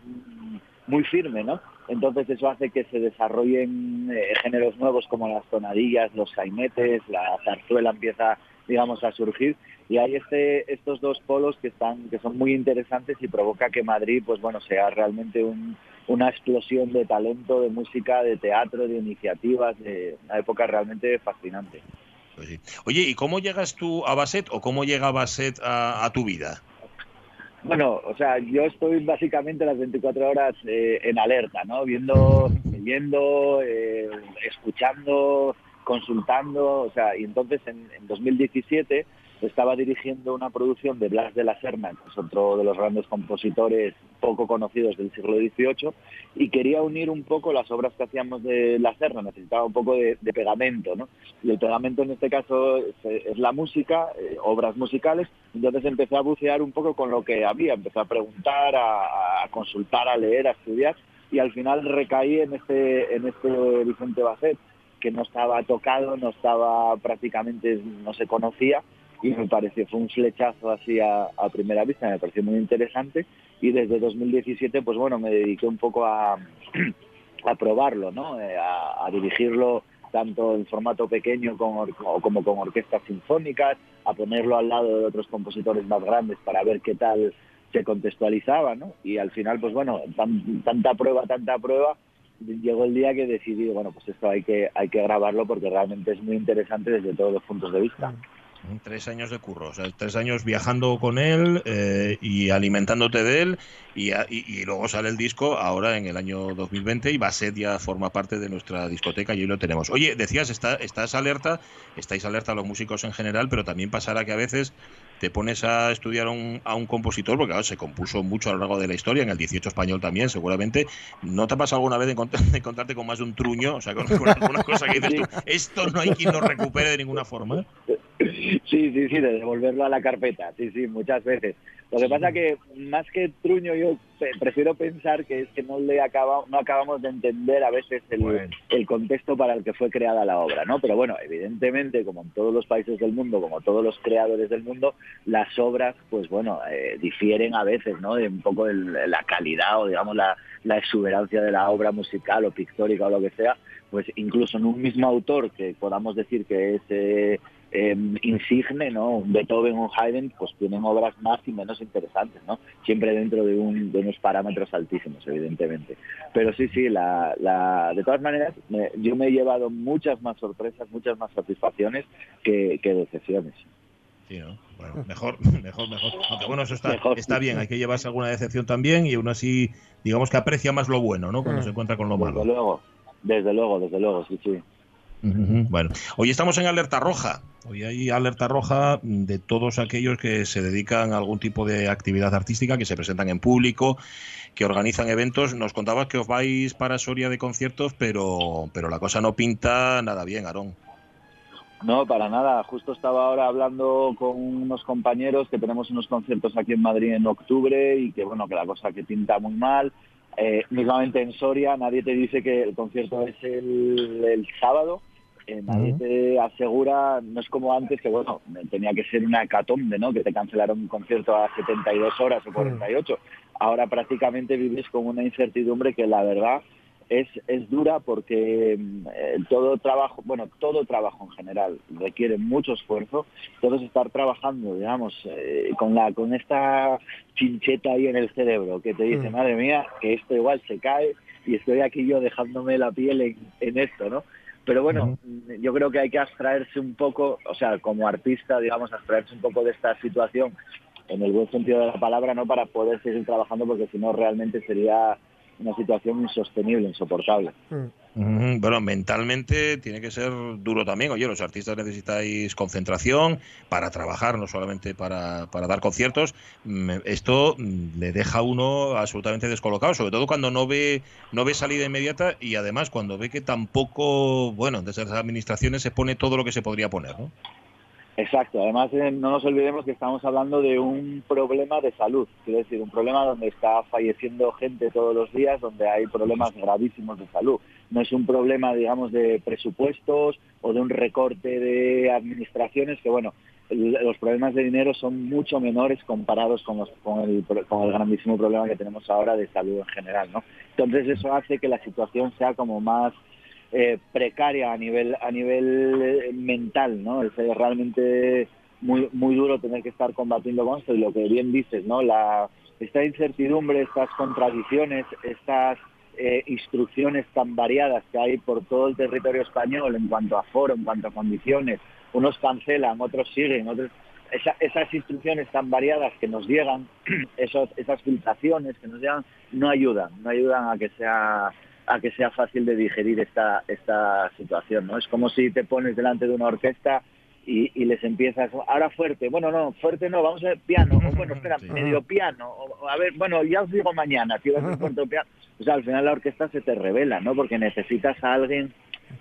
muy firme, ¿no? Entonces eso hace que se desarrollen eh, géneros nuevos como las tonadillas, los sainetes, la zarzuela empieza, digamos, a surgir y hay este, estos dos polos que están, que son muy interesantes y provoca que Madrid, pues bueno, sea realmente una explosión de talento, de música, de teatro, de iniciativas, de una época realmente fascinante. Pues Oye, ¿y cómo llegas tú a Basset o cómo llega Basset a, tu vida? Bueno, o sea, yo estoy básicamente las 24 horas eh, en alerta, ¿no? Viendo, viendo, eh, escuchando, consultando, o sea, y entonces en, en 2017 estaba dirigiendo una producción de Blas de la Serna, que es otro de los grandes compositores poco conocidos del siglo XVIII, y quería unir un poco las obras que hacíamos de la Serna, necesitaba un poco de, pegamento, ¿no? Y el pegamento en este caso es, la música, eh, obras musicales, entonces empecé a bucear un poco con lo que había, empecé a preguntar, a, consultar, a leer, a estudiar, y al final recaí en este, en este Vicente Bacet, que no estaba tocado, no estaba prácticamente, no se conocía, y me pareció, fue un flechazo así a, primera vista, me pareció muy interesante y desde 2017 pues bueno, me dediqué un poco a, a probarlo, ¿no? Eh, a, dirigirlo tanto en formato pequeño como, como con orquestas sinfónicas, a ponerlo al lado de otros compositores más grandes para ver qué tal se contextualizaba, ¿no? Y al final, pues bueno, tanta prueba, tanta prueba, llegó el día que decidí, bueno, pues esto hay que, hay que grabarlo porque realmente es muy interesante desde todos los puntos de vista. Tres años de curro, o sea, tres años viajando con él eh, y alimentándote de él y, luego sale el disco ahora en el año 2020 y Basset ya forma parte de nuestra discoteca y hoy lo tenemos. Oye, decías, está, estás alerta, estáis alerta los músicos en general, pero también pasará que a veces te pones a estudiar a un compositor, porque se compuso mucho a lo largo de la historia, en el 18 español también, seguramente. ¿No te ha pasado alguna vez de, encontrarte con más de un truño? O sea, con, alguna cosa que dices tú, esto no hay quien lo recupere de ninguna forma. Sí, sí, sí, de devolverlo a la carpeta, sí, sí, muchas veces. Lo que pasa que más que truño yo prefiero pensar que es que no le acaba, no acabamos de entender a veces el, el, contexto para el que fue creada la obra, ¿no? Pero bueno, evidentemente, como en todos los países del mundo, como todos los creadores del mundo, las obras, pues bueno, eh, difieren a veces, ¿no? De un poco la calidad o digamos la, la exuberancia de la obra musical o pictórica o lo que sea, pues incluso en un mismo autor que podamos decir que es eh, Em, insigne, ¿no? Un Beethoven, un Haydn, pues tienen obras más y menos interesantes, ¿no? Siempre dentro de, unos parámetros altísimos, evidentemente. Pero sí, sí, la, de todas maneras, yo me he llevado muchas más sorpresas, muchas más satisfacciones que, decepciones. Sí, Bueno, mejor, mejor, mejor. Aunque bueno, eso está, está bien, hay que llevarse alguna decepción también y uno así, digamos que aprecia más lo bueno, ¿no? Cuando mm. se encuentra con lo malo. Desde luego, desde luego, desde luego, sí, sí. Bueno, hoy estamos en alerta roja. Hoy hay alerta roja de todos aquellos que se dedican a algún tipo de actividad artística, que se presentan en público, que organizan eventos. Nos contabas que os vais para Soria de conciertos, pero, pero la cosa no pinta nada bien, Aarón. No, para nada. Justo estaba ahora hablando con unos compañeros que tenemos unos conciertos aquí en Madrid en octubre y que bueno, que la cosa que pinta muy mal. Eh, mismamente en Soria nadie te dice que el concierto es el, el sábado. Eh, nadie te asegura, no es como antes que bueno, tenía que ser una hecatombe, ¿no? Que te cancelaron un concierto a 72 horas o 48. Ahora prácticamente vives con una incertidumbre que la verdad es, es dura porque mm, eh, todo trabajo, bueno, todo trabajo en general requiere mucho esfuerzo. Entonces estar trabajando, digamos, eh, con la con esta chincheta ahí en el cerebro que te dice, Mm. madre mía, que esto igual se cae y estoy aquí yo dejándome la piel en, en esto, ¿no? Pero bueno, mm, yo creo que hay que abstraerse un poco, o sea, como artista, digamos, abstraerse un poco de esta situación en el buen sentido de la palabra, ¿no? Para poder seguir trabajando, porque si no realmente sería una situación insostenible, insoportable. Ujú, Bueno, mentalmente tiene que ser duro también. Oye, los artistas necesitáis concentración para trabajar, no solamente para, para dar conciertos. Mm, Esto mm, le deja a uno absolutamente descolocado, sobre todo cuando no ve, no ve salida inmediata y además cuando ve que tampoco, bueno, desde las administraciones se pone todo lo que se podría poner, ¿no? Exacto, además eh, no nos olvidemos que estamos hablando de un problema de salud, quiero decir, un problema donde está falleciendo gente todos los días, donde hay problemas gravísimos de salud. No es un problema, digamos, de presupuestos o de un recorte de administraciones, que bueno, los problemas de dinero son mucho menores comparados con, los- con, el, con el grandísimo problema que tenemos ahora de salud en general, ¿no? Entonces eso hace que la situación sea como más eh, precaria a nivel a nivel eh, mental, ¿no? Es eh, realmente muy muy duro tener que estar combatiendo con esto y lo que bien dices, ¿no? La esta incertidumbre, estas contradicciones, estas eh, instrucciones tan variadas que hay por todo el territorio español en cuanto a foro, en cuanto a condiciones, unos cancelan, otros siguen, otros esa- esas instrucciones tan variadas que nos llegan, esos, esas filtraciones que nos llegan, no ayudan, no ayudan a que sea a que sea fácil de digerir esta esta situación, ¿no? Es como si te pones delante de una orquesta y, y les empiezas, ahora fuerte, bueno, no, fuerte no, vamos a ver piano, o bueno, espera, medio piano, o, a ver, bueno, ya os digo mañana, si vas a fuerte piano. O sea, al final la orquesta se te revela, ¿no? Porque necesitas a alguien,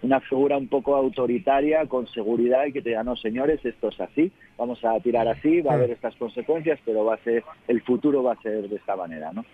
una figura un poco autoritaria, con seguridad y que te diga, no, señores, esto es así, vamos a tirar así, va a haber estas consecuencias, pero va a ser, el futuro va a ser de esta manera, ¿no?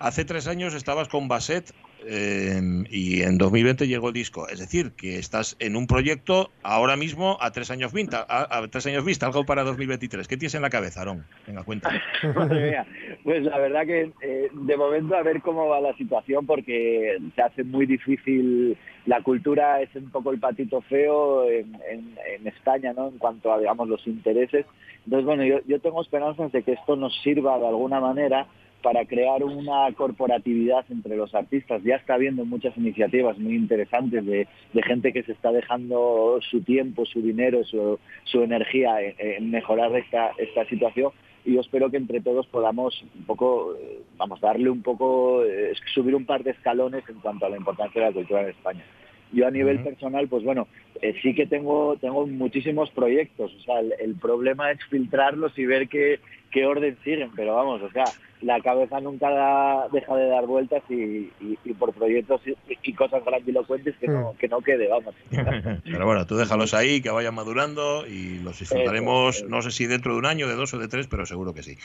Hace tres años estabas con Basset eh, y en 2020 llegó el disco. Es decir, que estás en un proyecto ahora mismo a tres años vista, a, tres años vista, algo para 2023. ¿Qué tienes en la cabeza, Aarón? Venga, cuenta. Pues la verdad que eh, de momento a ver cómo va la situación porque se hace muy difícil. La cultura es un poco el patito feo en, en- en España, ¿no? En cuanto a, digamos, los intereses. Entonces, bueno, yo, yo tengo esperanzas de que esto nos sirva de alguna manera para crear una corporatividad entre los artistas. Ya está habiendo muchas iniciativas muy interesantes de, de gente que se está dejando su tiempo, su dinero, su, su energía en, mejorar esta, esta situación y yo espero que entre todos podamos un poco, eh, vamos, darle un poco, eh, subir un par de escalones en cuanto a la importancia de la cultura en España. Yo a nivel personal, pues bueno, eh, sí que tengo, tengo muchísimos proyectos, o sea, el, el problema es filtrarlos y ver qué, qué orden siguen, pero vamos, o sea, la cabeza nunca da- deja de dar vueltas y, y- y por proyectos y, y cosas grandilocuentes que no, que no quede, vamos. Pero bueno, tú déjalos ahí, que vayan madurando y los disfrutaremos, no sé si dentro de un año, de dos o de tres, pero seguro que sí.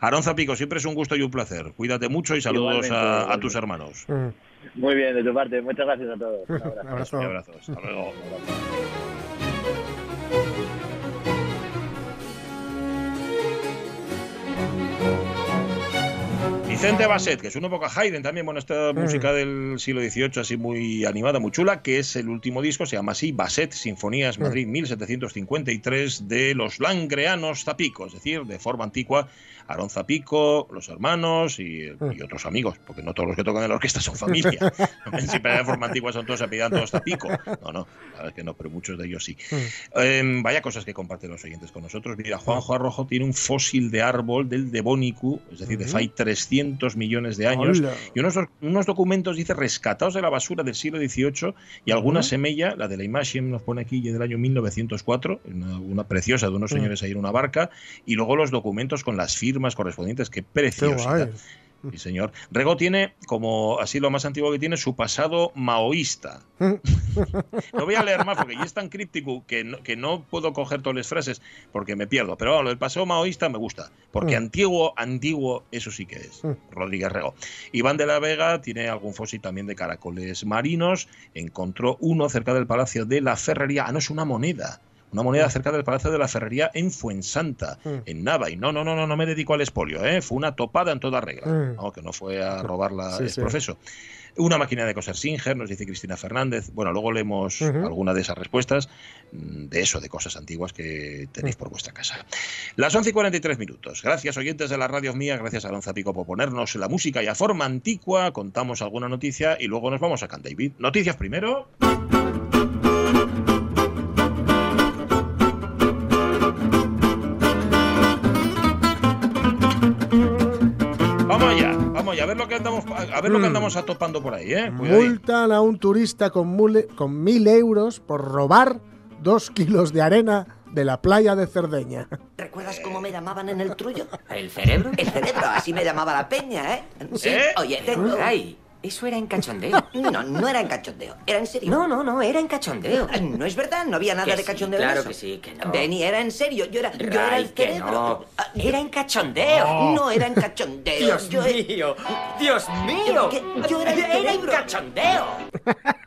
Aarón Zapico, siempre es un gusto y un placer. Cuídate mucho y saludos a, tus hermanos. Muy bien, de tu parte, muchas gracias a todos. Un abrazo. Un abrazo. Hasta luego. Vicente Basset, que es un poco a Haydn también, bueno, esta música del siglo XVIII así muy animada, muy chula, que es el último disco, se llama así, Basset, Sinfonías Madrid 1753, de los Langreanos Zapico, es decir, de forma antigua, Aarón Zapico, los hermanos y, y otros amigos, porque no todos los que tocan en la orquesta son familia. Siempre de forma antigua son todos apellidan todos Zapico. No, no, la verdad es que no, pero muchos de ellos sí. Eh, vaya cosas que comparten los oyentes con nosotros. Mira, Juanjo Arrojo tiene un fósil de árbol del Devónicu, es decir, de Fay 300 200 millones de años. Hola. Y unos, unos documentos, dice, rescatados de la basura del siglo XVIII y alguna semilla, la de la imagen nos pone aquí, del año 1904, una, una preciosa de unos Mm. señores ahí en una barca, y luego los documentos con las firmas correspondientes. Qué Qué preciosidad. Sí, señor. Rego tiene, como así lo más antiguo que tiene, su pasado maoísta. No voy a leer más porque ya es tan críptico que no, que no puedo coger todas las frases porque me pierdo. Pero bueno, del pasado maoísta me gusta. Porque Mm. antiguo, antiguo, eso sí que es. Mm. Rodríguez Rego. Iván de la Vega tiene algún fósil también de caracoles marinos. Encontró uno cerca del Palacio de la Ferrería. Ah, no, es una moneda. Una moneda cerca del Palacio de la Ferrería en Fuensanta, Mm. en Nava. Y no, no, no, no, no me dedico al expolio, ¿eh? Fue una topada en toda regla. Mm. No, que no fue a robarla Sí, el sí. profeso. Una máquina de coser Singer, nos dice Cristina Fernández. Bueno, luego leemos alguna de esas respuestas, mm, de eso, de cosas antiguas que tenéis por vuestra casa. Las 11 y 43 minutos. Gracias, oyentes de la radio mía, gracias a Alonso Pico por ponernos la música y a forma antigua. Contamos alguna noticia y luego nos vamos a Can David. Noticias primero. A ver lo que andamos, a ver lo que Mm. andamos atopando por ahí, ¿eh? Multan a un turista con, mule- con mil euros por robar dos kilos de arena de la playa de Cerdeña. ¿Recuerdas cómo me llamaban en el trullo? ¿El cerebro? El cerebro, así me llamaba la peña, ¿eh? Sí, ¿Eh? oye, tengo... Ay, eso era en cachondeo. No, no era en cachondeo, era en serio. No, no, no, era en cachondeo. No es verdad, no había nada Que de sí, cachondeo en claro eso. que sí, que no. Benny, era en serio, yo era, yo era el que cerebro. no. Ah, Era en cachondeo. No era en cachondeo. Dios yo mío, Dios mío. Yo era el Era en cachondeo.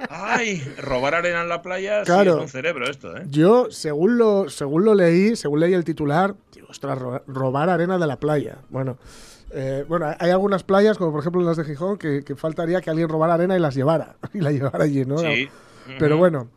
Ay, robar arena en la playa Claro. sí es un cerebro esto, ¿eh? Yo, según lo, según lo leí, según leí el titular, digo, ostras, ro- robar arena de la playa. Bueno, eh, bueno, hay algunas playas, como por ejemplo las de Gijón, que, que faltaría que alguien robara arena y las llevara. Y la llevara allí, ¿no? Sí. Pero bueno,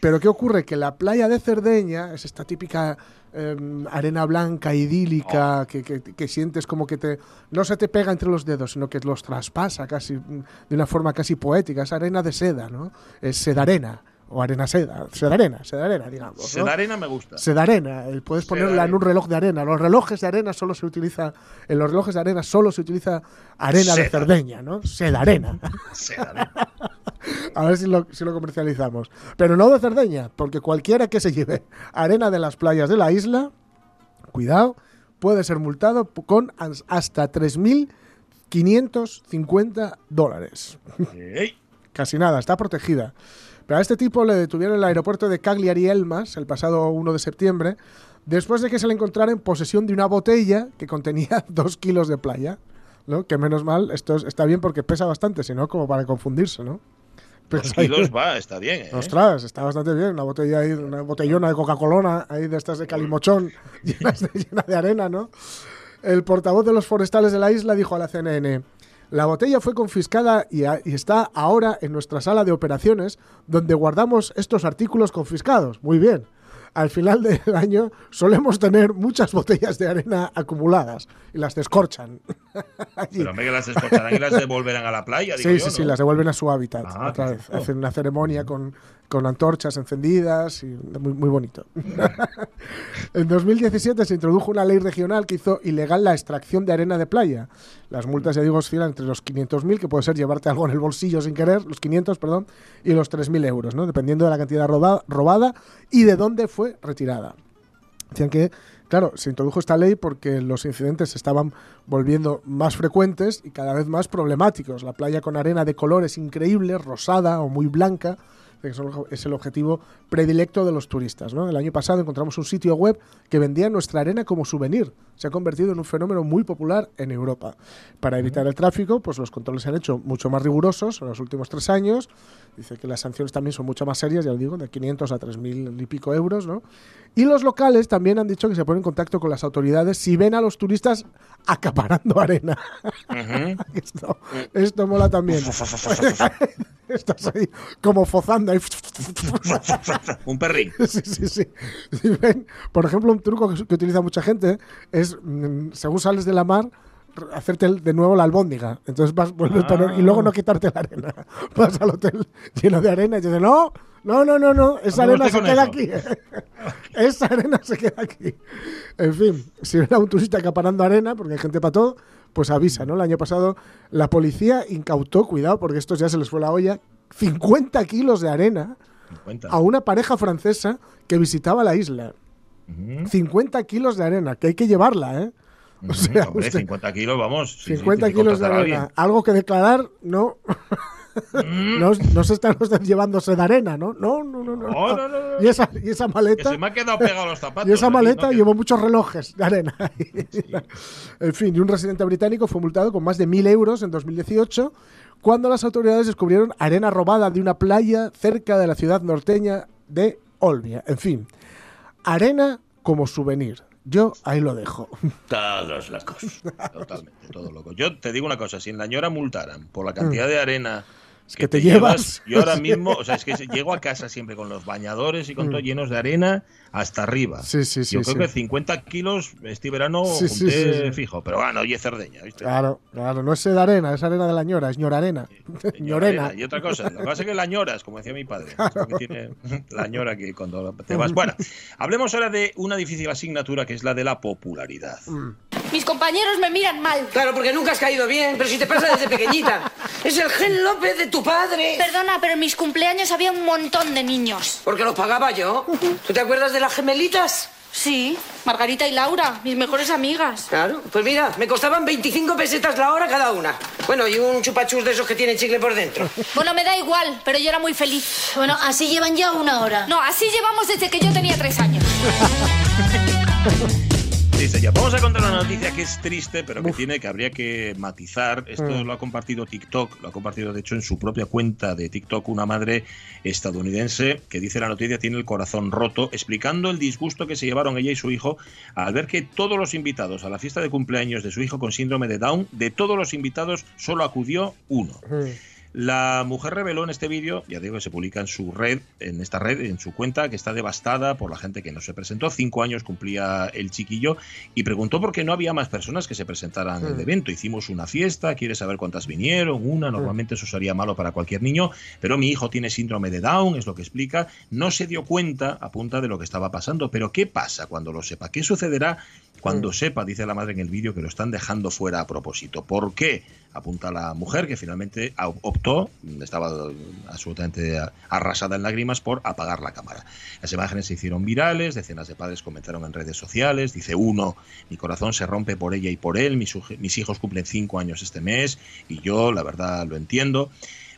pero ¿qué ocurre? Que la playa de Cerdeña es esta típica eh, arena blanca, idílica, que, que- que sientes como que te no se te pega entre los dedos, sino que los traspasa casi de una forma casi poética. Es arena de seda, ¿no? Es sedarena. O arena seda. Sedarena, sedarena, digamos. ¿no? Seda arena me gusta. Sedarena, el- puedes ponerla en un reloj de arena. Los relojes de arena solo se utiliza, en los relojes de arena solo se utiliza arena de Seda. Cerdeña, ¿no? Sedarena. Seda arena. A ver si lo, si lo comercializamos. Pero no de Cerdeña, porque cualquiera que se lleve arena de las playas de la isla, cuidado, puede ser multado con as- hasta 3.550 dólares. Casi nada, está protegida. Pero a este tipo le detuvieron en el aeropuerto de Cagliari Elmas el pasado 1 de septiembre, después de que se le encontrara en posesión de una botella que contenía dos kilos de playa. ¿no? Que menos mal, esto es- está bien porque pesa bastante, si no, como para confundirse, ¿no? Dos kilos va, está bien, ¿eh? Ostras, está bastante bien. Una botella ahí, una botellona de Coca-Cola ahí de estas de calimochón llenas de, llena de arena, ¿no? El portavoz de los forestales de la isla dijo a la CNN: La botella fue confiscada y, está ahora en nuestra sala de operaciones donde guardamos estos artículos confiscados. Muy bien. Al final del año solemos tener muchas botellas de arena acumuladas y las descorchan. Pero me que las y las devolverán a la playa, digo Sí, yo, sí, sí, las devuelven a su hábitat. Ah, otra vez. Hacen una ceremonia con, con antorchas encendidas y muy, muy bonito. en 2017 se introdujo una ley regional que hizo ilegal la extracción de arena de playa. Las multas, ya digo, oscilan entre los 500.000, que puede ser llevarte algo en el bolsillo sin querer, los 500, perdón, y los 3.000 euros, ¿no? dependiendo de la cantidad roba- robada y de dónde fue retirada. Decían que, claro, se introdujo esta ley porque los incidentes se estaban volviendo más frecuentes y cada vez más problemáticos. La playa con arena de colores increíbles, rosada o muy blanca, es el objetivo predilecto de los turistas. ¿no? El año pasado encontramos un sitio web que vendía nuestra arena como souvenir. Se ha convertido en un fenómeno muy popular en Europa. Para evitar el tráfico, pues los controles se han hecho mucho más rigurosos en los últimos tres años. Dice que las sanciones también son mucho más serias, ya lo digo, de 500 a 3.000 y pico euros, ¿no? Y los locales también han dicho que se ponen en contacto con las autoridades si ven a los turistas acaparando arena. Ujú. esto, esto mola también. Estás ahí como fozando ahí. Un perrín. Sí, sí, sí. Si ven, por ejemplo, un truco que, que utiliza mucha gente es, mm, según sales de la mar, hacerte de nuevo la albóndiga. Entonces vas, vuelves a poner- y luego no quitarte la arena. Vas al hotel lleno de arena y dices, no, no, no, no, no, esa arena se queda eso. aquí. esa arena se queda aquí. En fin, si ven a un turista acaparando arena, porque hay gente para todo, pues avisa, ¿no? El año pasado la policía incautó, cuidado, porque estos ya se les fue la olla, 50 kilos de arena 50. a una pareja francesa que visitaba la isla. Ujú. 50 kilos de arena, que hay que llevarla, ¿eh? O sea, hombre, usted- 50 kilos, vamos. sí, sí, 50 tiene que kilos de arena. Algo que declarar, no. Mm. no, no se están ustedes llevándose de arena, ¿no? No, no, no. no, No, no, no, no. Y, esa, y esa Que maleta. se me ha quedado pegado los zapatos. Y esa maleta llevó muchos relojes de arena. En fin, y un residente británico fue multado con más de 1.000 euros en 2018 cuando las autoridades descubrieron arena robada de una playa cerca de la ciudad norteña de Olbia. En fin, arena como souvenir. Yo ahí lo dejo. Todos locos. Totalmente, todos locos. Yo te digo una cosa, si en la ñora multaran por la Mm. cantidad de arena que te llevas. yo ahora mismo, o sea, es que llego a casa siempre con los bañadores y con todo llenos de arena hasta arriba. Mm. Sí, sí, sí, Yo creo sí. que 50 kilos este verano Sí, junté fijo, pero bueno, oye Cerdeña, ¿viste? Claro, claro, no es de arena, es arena de la ñora, es ñorarena. Ñorena. Arena. Y otra cosa, lo que pasa es que la ñoras, como decía mi padre, es lo que tiene la ñora que cuando te vas. Bueno, hablemos ahora de una difícil asignatura que es la de la popularidad. Mis compañeros me miran mal. Claro, porque nunca has caído bien, pero si te pasa desde pequeñita. Es el gen López de tu padre. Perdona, pero en mis cumpleaños había un montón de niños. Porque lo pagaba yo. ¿Tú te acuerdas de las gemelitas? Sí, Margarita y Laura, mis mejores amigas. Claro, pues mira, me costaban 25 pesetas la hora cada una. Bueno, y un chupachus de esos que tienen chicle por dentro. Bueno, me da igual, pero yo era muy feliz. Bueno, así llevan ya una hora. No, así llevamos desde que yo tenía tres años. Ya, vamos a contar una noticia que es triste, pero que tiene que habría que matizar. Esto Mm. lo ha compartido TikTok, lo ha compartido de hecho en su propia cuenta de TikTok una madre estadounidense que dice la noticia tiene el corazón roto, explicando el disgusto que se llevaron ella y su hijo al ver que todos los invitados a la fiesta de cumpleaños de su hijo con síndrome de Down, de todos los invitados solo acudió uno. La mujer reveló en este vídeo, ya digo que se publica en su red, en esta red, en su cuenta, que está devastada por la gente que no se presentó. Cinco años cumplía el chiquillo y preguntó por qué no había más personas que se presentaran en el Mm. evento. Hicimos una fiesta, quiere saber cuántas vinieron, una, normalmente eso sería malo para cualquier niño, pero mi hijo tiene síndrome de Down, es lo que explica. No se dio cuenta, apunta, de lo que estaba pasando. Pero ¿qué pasa cuando lo sepa? ¿Qué sucederá cuando sepa, dice la madre en el vídeo, que lo están dejando fuera a propósito? ¿Por qué? Apunta la mujer que finalmente estaba absolutamente arrasada en lágrimas por apagar la cámara. Las imágenes se hicieron virales, decenas de padres comentaron en redes sociales, dice uno, mi corazón se rompe por ella y por él, mis, mis hijos cumplen cinco años este mes y yo la verdad lo entiendo.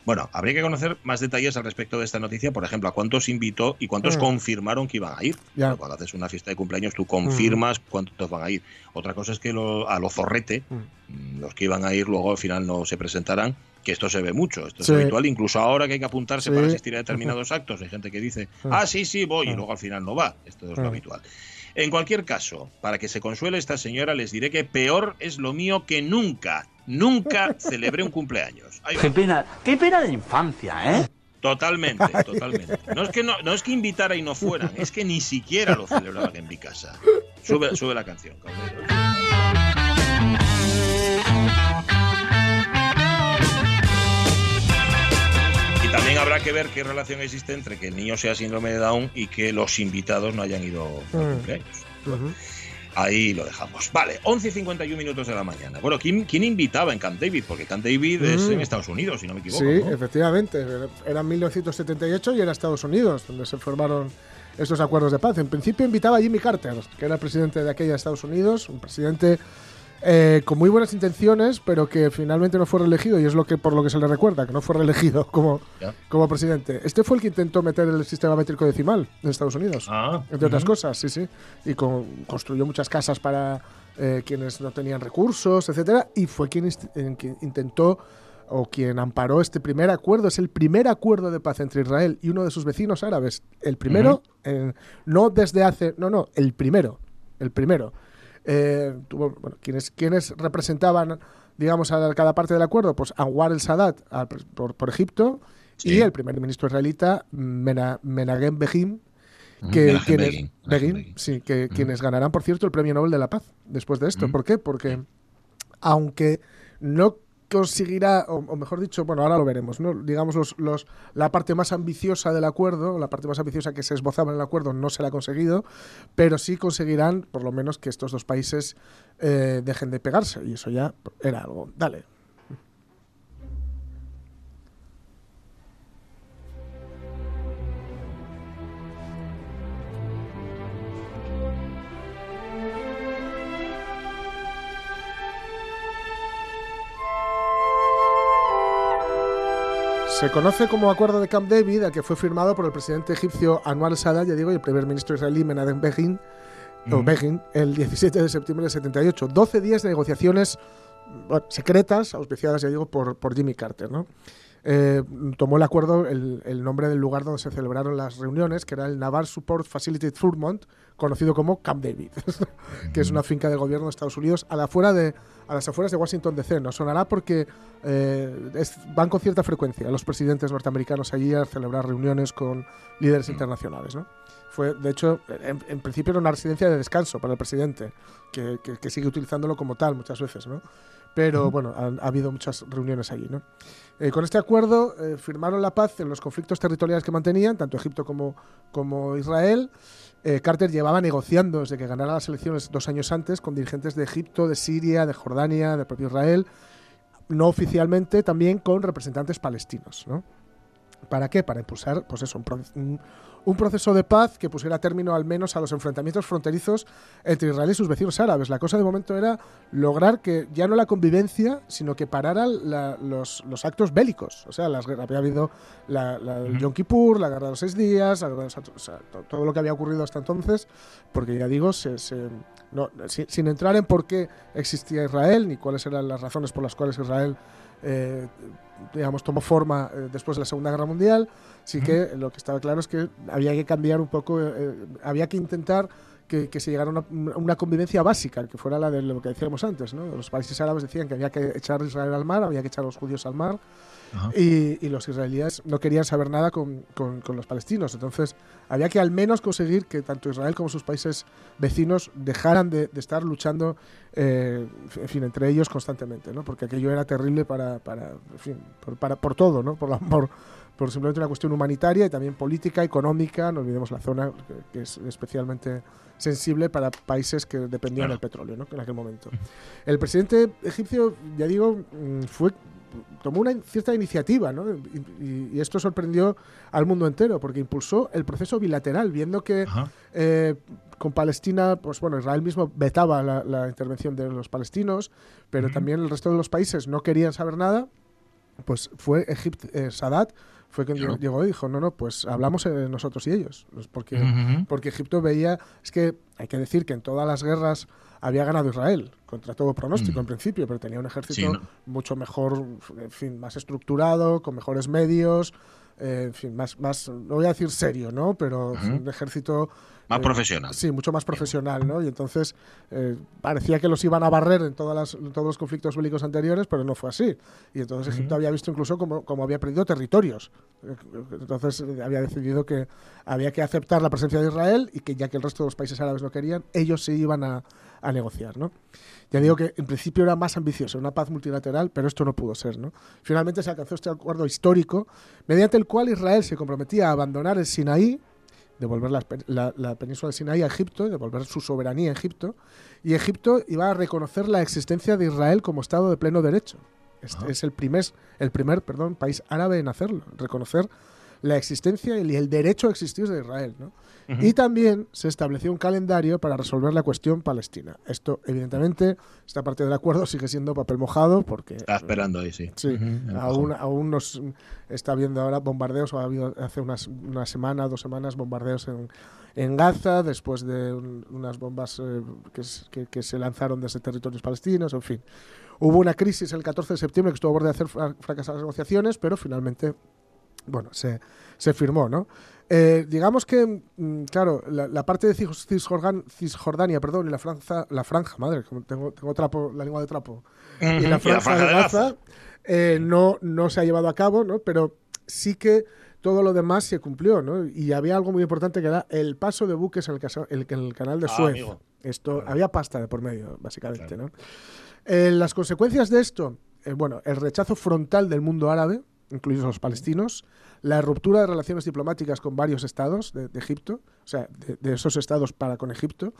Bueno, habría que conocer más detalles al respecto de esta noticia, por ejemplo, a cuántos invitó y cuántos Mm. confirmaron que iban a ir. Ya. Cuando haces una fiesta de cumpleaños tú confirmas cuántos van a ir. Otra cosa es que lo- a lo zorrete, mm, los que iban a ir luego al final no se presentarán, que esto se ve mucho, esto Sí. es habitual, incluso ahora que hay que apuntarse Sí. para asistir a determinados actos, hay gente que dice, Mm. ah, sí, sí, voy, y luego al final no va. Esto es lo Mm. habitual. En cualquier caso, para que se consuele esta señora, les diré que peor es lo mío que nunca, nunca celebré un cumpleaños. Qué pena, qué pena de infancia, ¿eh? Totalmente, totalmente. No es que no, no es que invitara y no fueran, es que ni siquiera lo celebraban en mi casa. Sube, sube la canción, cabrero. También habrá que ver qué relación existe entre que el niño sea síndrome de Down y que los invitados no hayan ido Mm. cumpleaños. Ahí lo dejamos. Vale, 11 y 51 minutos de la mañana. Bueno, ¿quién, quién invitaba en Camp David? Porque Camp David es Mm. en Estados Unidos, si no me equivoco. Sí, ¿no? efectivamente. Era 1978 y era Estados Unidos donde se formaron estos acuerdos de paz. En principio invitaba a Jimmy Carter, que era presidente de aquella Estados Unidos, un presidente eh, con muy buenas intenciones, pero que finalmente no fue reelegido y es lo que por lo que se le recuerda, que no fue reelegido como, como presidente. Este fue el que intentó meter el sistema métrico decimal en Estados Unidos, Ah, entre otras cosas, sí, sí. Y con- construyó muchas casas para eh, quienes no tenían recursos, etcétera, y fue quien, inst- en quien intentó o quien amparó este primer acuerdo. Es el primer acuerdo de paz entre Israel y uno de sus vecinos árabes. El primero, eh, no desde hace, no, no, el primero, el primero. Eh, tuvo, bueno, quienes, quienes representaban, digamos, a cada parte del acuerdo, pues Anwar el Sadat al por, por Egipto y el primer ministro israelita Mena- Menachem Begin, Ujú, que Menachem quienes, Begin, Begin, sí, que quienes ganarán, por cierto, el premio Nobel de la Paz después de esto. ¿Por qué? Porque aunque no conseguirá, o, mejor dicho, bueno, ahora lo veremos, ¿no? Digamos, los, los, la parte más ambiciosa del acuerdo, la parte más ambiciosa que se esbozaba en el acuerdo no se la ha conseguido, pero sí conseguirán, por lo menos, que estos dos países eh, dejen de pegarse, y eso ya era algo. Dale. Se conoce como Acuerdo de Camp David, el que fue firmado por el presidente egipcio Anwar Sadat, ya digo, y el primer ministro israelí Menachem Begin, o. Begin, el 17 de septiembre de 78. 12 días de negociaciones bueno, secretas, auspiciadas, ya digo, por, por Jimmy Carter, ¿no? Eh, tomó el acuerdo el, el nombre del lugar donde se celebraron las reuniones, que era el Naval Support Facility Fremont, conocido como Camp David, que es una finca del gobierno de Estados Unidos a, la afuera de, a las afueras de Washington DC. No sonará porque eh, es- van con cierta frecuencia los presidentes norteamericanos allí a celebrar reuniones con líderes internacionales. ¿no? Fue, de hecho, en, en principio era una residencia de descanso para el presidente, que, que- que sigue utilizándolo como tal muchas veces, ¿no? Pero bueno, han- ha, habido muchas reuniones allí, ¿no? Eh, con este acuerdo eh, firmaron la paz en los conflictos territoriales que mantenían, tanto Egipto como, como Israel. Eh, Carter llevaba negociando desde que ganara las elecciones dos años antes con dirigentes de Egipto, de Siria, de Jordania, del propio Israel, no oficialmente también con representantes palestinos, ¿no? ¿Para qué? Para impulsar, pues eso, un, un proceso de paz que pusiera término al menos a los enfrentamientos fronterizos entre Israel y sus vecinos árabes. La cosa de momento era lograr que ya no la convivencia, sino que pararan la- los, los actos bélicos. O sea, las, guerras- había habido la, la del Yom Kippur, la guerra de los seis días, la guerra de los at- o sea, to- todo lo que había ocurrido hasta entonces, porque ya digo, se, se- no, sin, sin entrar en por qué existía Israel ni cuáles eran las razones por las cuales Israel eh, digamos, tomó forma eh, después de la Segunda Guerra Mundial. Sí que lo que estaba claro es que había que cambiar un poco, eh, había que intentar que, que se llegara a una, una convivencia básica, que fuera la de lo que decíamos antes. ¿no? Los países árabes decían que había que echar a Israel al mar, había que echar a los judíos al mar. Y, y los israelíes no querían saber nada con, con- con los palestinos. Entonces, había que al menos conseguir que tanto Israel como sus países vecinos dejaran de, de estar luchando, eh, en fin, entre ellos constantemente, ¿no? Porque aquello era terrible para, para, en fin, por, para- por todo, ¿no? Por, la- por, por simplemente una cuestión humanitaria y también política, económica. No olvidemos la zona que, que es especialmente sensible para países que dependían del petróleo, ¿no? En aquel momento. El presidente egipcio, ya digo, mm, fue tomó una cierta iniciativa, ¿no? Y, esto sorprendió al mundo entero, porque impulsó el proceso bilateral, viendo que eh, con Palestina, pues bueno, Israel mismo vetaba la, la intervención de los palestinos, pero también el resto de los países no querían saber nada, pues fue Egipto, eh, Sadat fue quien Claro. llegó y dijo, no, no, pues hablamos nosotros y ellos. Pues porque, porque Egipto veía, es que hay que decir que en todas las guerras había ganado Israel, contra todo pronóstico Mm. en principio, pero tenía un ejército Sí, ¿no? mucho mejor, en fin, más estructurado, con mejores medios, eh, en fin, más, más, no voy a decir serio, ¿no? Pero un ejército... Más eh, profesional. Sí, mucho más profesional, ¿no? Y entonces eh, parecía que los iban a barrer en, todas las, en todos los conflictos bélicos anteriores, pero no fue así. Y entonces Egipto había visto incluso como, como había perdido territorios. Eh, Entonces eh, había decidido que había que aceptar la presencia de Israel y que ya que el resto de los países árabes no querían, ellos sí iban a, a negociar, ¿no? Ya digo que en principio era más ambicioso, una paz multilateral, pero esto no pudo ser, ¿no? Finalmente se alcanzó este acuerdo histórico, mediante el cual Israel se comprometía a abandonar el Sinaí, devolver la, la- la península de Sinaí a Egipto, devolver su soberanía a Egipto, y Egipto iba a reconocer la existencia de Israel como Estado de pleno derecho. Este es el primer, el primer perdón, país árabe en hacerlo, reconocer la existencia y el derecho a existir de Israel. ¿no? Y también se estableció un calendario para resolver la cuestión palestina. Esto, evidentemente, esta parte del acuerdo sigue siendo papel mojado porque Está esperando ahí, sí. Sí, aún, aún nos está habiendo ahora bombardeos, o ha habido hace unas, una semana, dos semanas, bombardeos en, en Gaza, después de un- unas bombas eh, que, que- que se lanzaron desde territorios palestinos, en fin. Hubo una crisis el 14 de septiembre que estuvo a borde de hacer fra- fracasar las negociaciones, pero finalmente, bueno, se, se firmó, ¿no? Eh, digamos que, mm, claro, la, la parte de Cisjordania, perdón, y la franja, la franja, madre, como tengo, tengo trapo, la lengua de trapo, y Ujú, la franja, de Gaza, eh, no, no se ha llevado a cabo, ¿no? Pero sí que todo lo demás se cumplió, ¿no? Y había algo muy importante que era el paso de buques en el, en el canal de Ah, Suez. amigo. Esto, había pasta de por medio, básicamente, ¿no? Eh, las consecuencias de esto, eh, bueno, el rechazo frontal del mundo árabe, incluidos los palestinos, la ruptura de relaciones diplomáticas con varios estados de, de Egipto, o sea, de, de esos estados para con Egipto,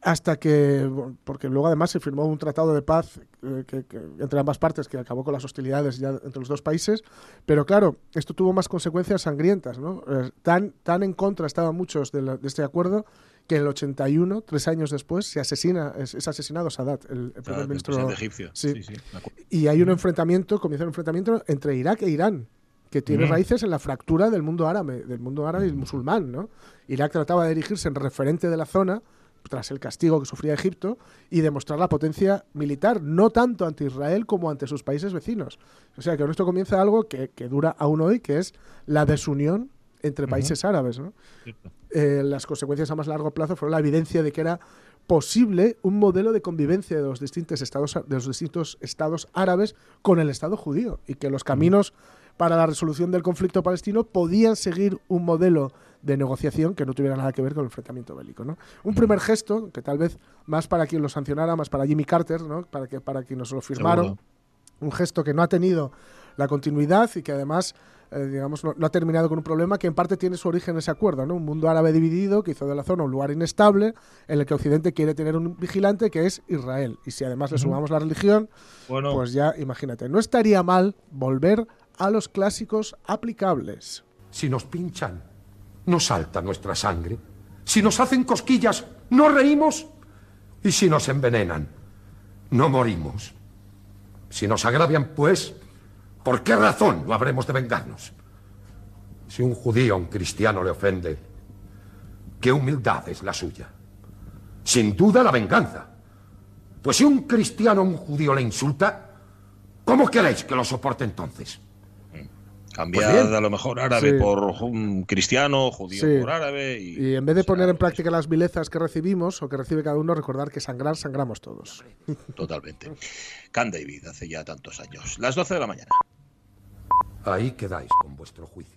hasta que, porque luego además se firmó un tratado de paz eh, que- que- entre ambas partes que acabó con las hostilidades ya entre los dos países, pero claro, esto tuvo más consecuencias sangrientas, ¿no? Eh, tan, tan en contra estaban muchos de, la- de este acuerdo que en el 81, tres años después, se asesina, es, es asesinado Sadat, el, el primer Ah, el ministro presidente egipcio. Sí. Sí. Y hay un enfrentamiento, comienza un enfrentamiento entre Irak e Irán, que tiene Mm. raíces en la fractura del mundo árabe, del mundo árabe y musulmán, ¿no? Irak trataba de erigirse en referente de la zona tras el castigo que sufría Egipto y demostrar la potencia militar, no tanto ante Israel como ante sus países vecinos. O sea que con esto comienza algo que, que dura aún hoy, que es la desunión entre países árabes. ¿no? Eh, las consecuencias a más largo plazo fueron la evidencia de que era posible un modelo de convivencia de los distintos estados, de los distintos estados árabes con el Estado judío y que los caminos para la resolución del conflicto palestino podían seguir un modelo de negociación que no tuviera nada que ver con el enfrentamiento bélico. ¿no? Un primer gesto, que tal vez más para quien lo sancionara, más para Jimmy Carter, ¿no? para, que, para quien nos lo firmaron, Seguro. un gesto que no ha tenido la continuidad y que además eh, digamos no, no ha terminado con un problema que en parte tiene su origen en ese acuerdo, ¿no? Un mundo árabe dividido que hizo de la zona un lugar inestable en el que Occidente quiere tener un vigilante que es Israel. Y si además le sumamos la religión, Bueno. pues ya imagínate, no estaría mal volver a los clásicos aplicables. Si nos pinchan, no salta nuestra sangre. Si nos hacen cosquillas, no reímos. Y si nos envenenan, no morimos. Si nos agravian, pues, ¿por qué razón no habremos de vengarnos? Si un judío a un cristiano le ofende, ¿qué humildad es la suya? Sin duda la venganza. Pues si un cristiano a un judío le insulta, ¿cómo queréis que lo soporte entonces? Cambiar Pues a lo mejor árabe Sí. por un cristiano, judío Sí. por árabe y Y en vez de poner en práctica las vilezas que recibimos o que recibe cada uno, recordar que sangrar, sangramos todos. totalmente. Can David hace ya tantos años. Las 12 de la mañana. Ahí quedáis con vuestro juicio.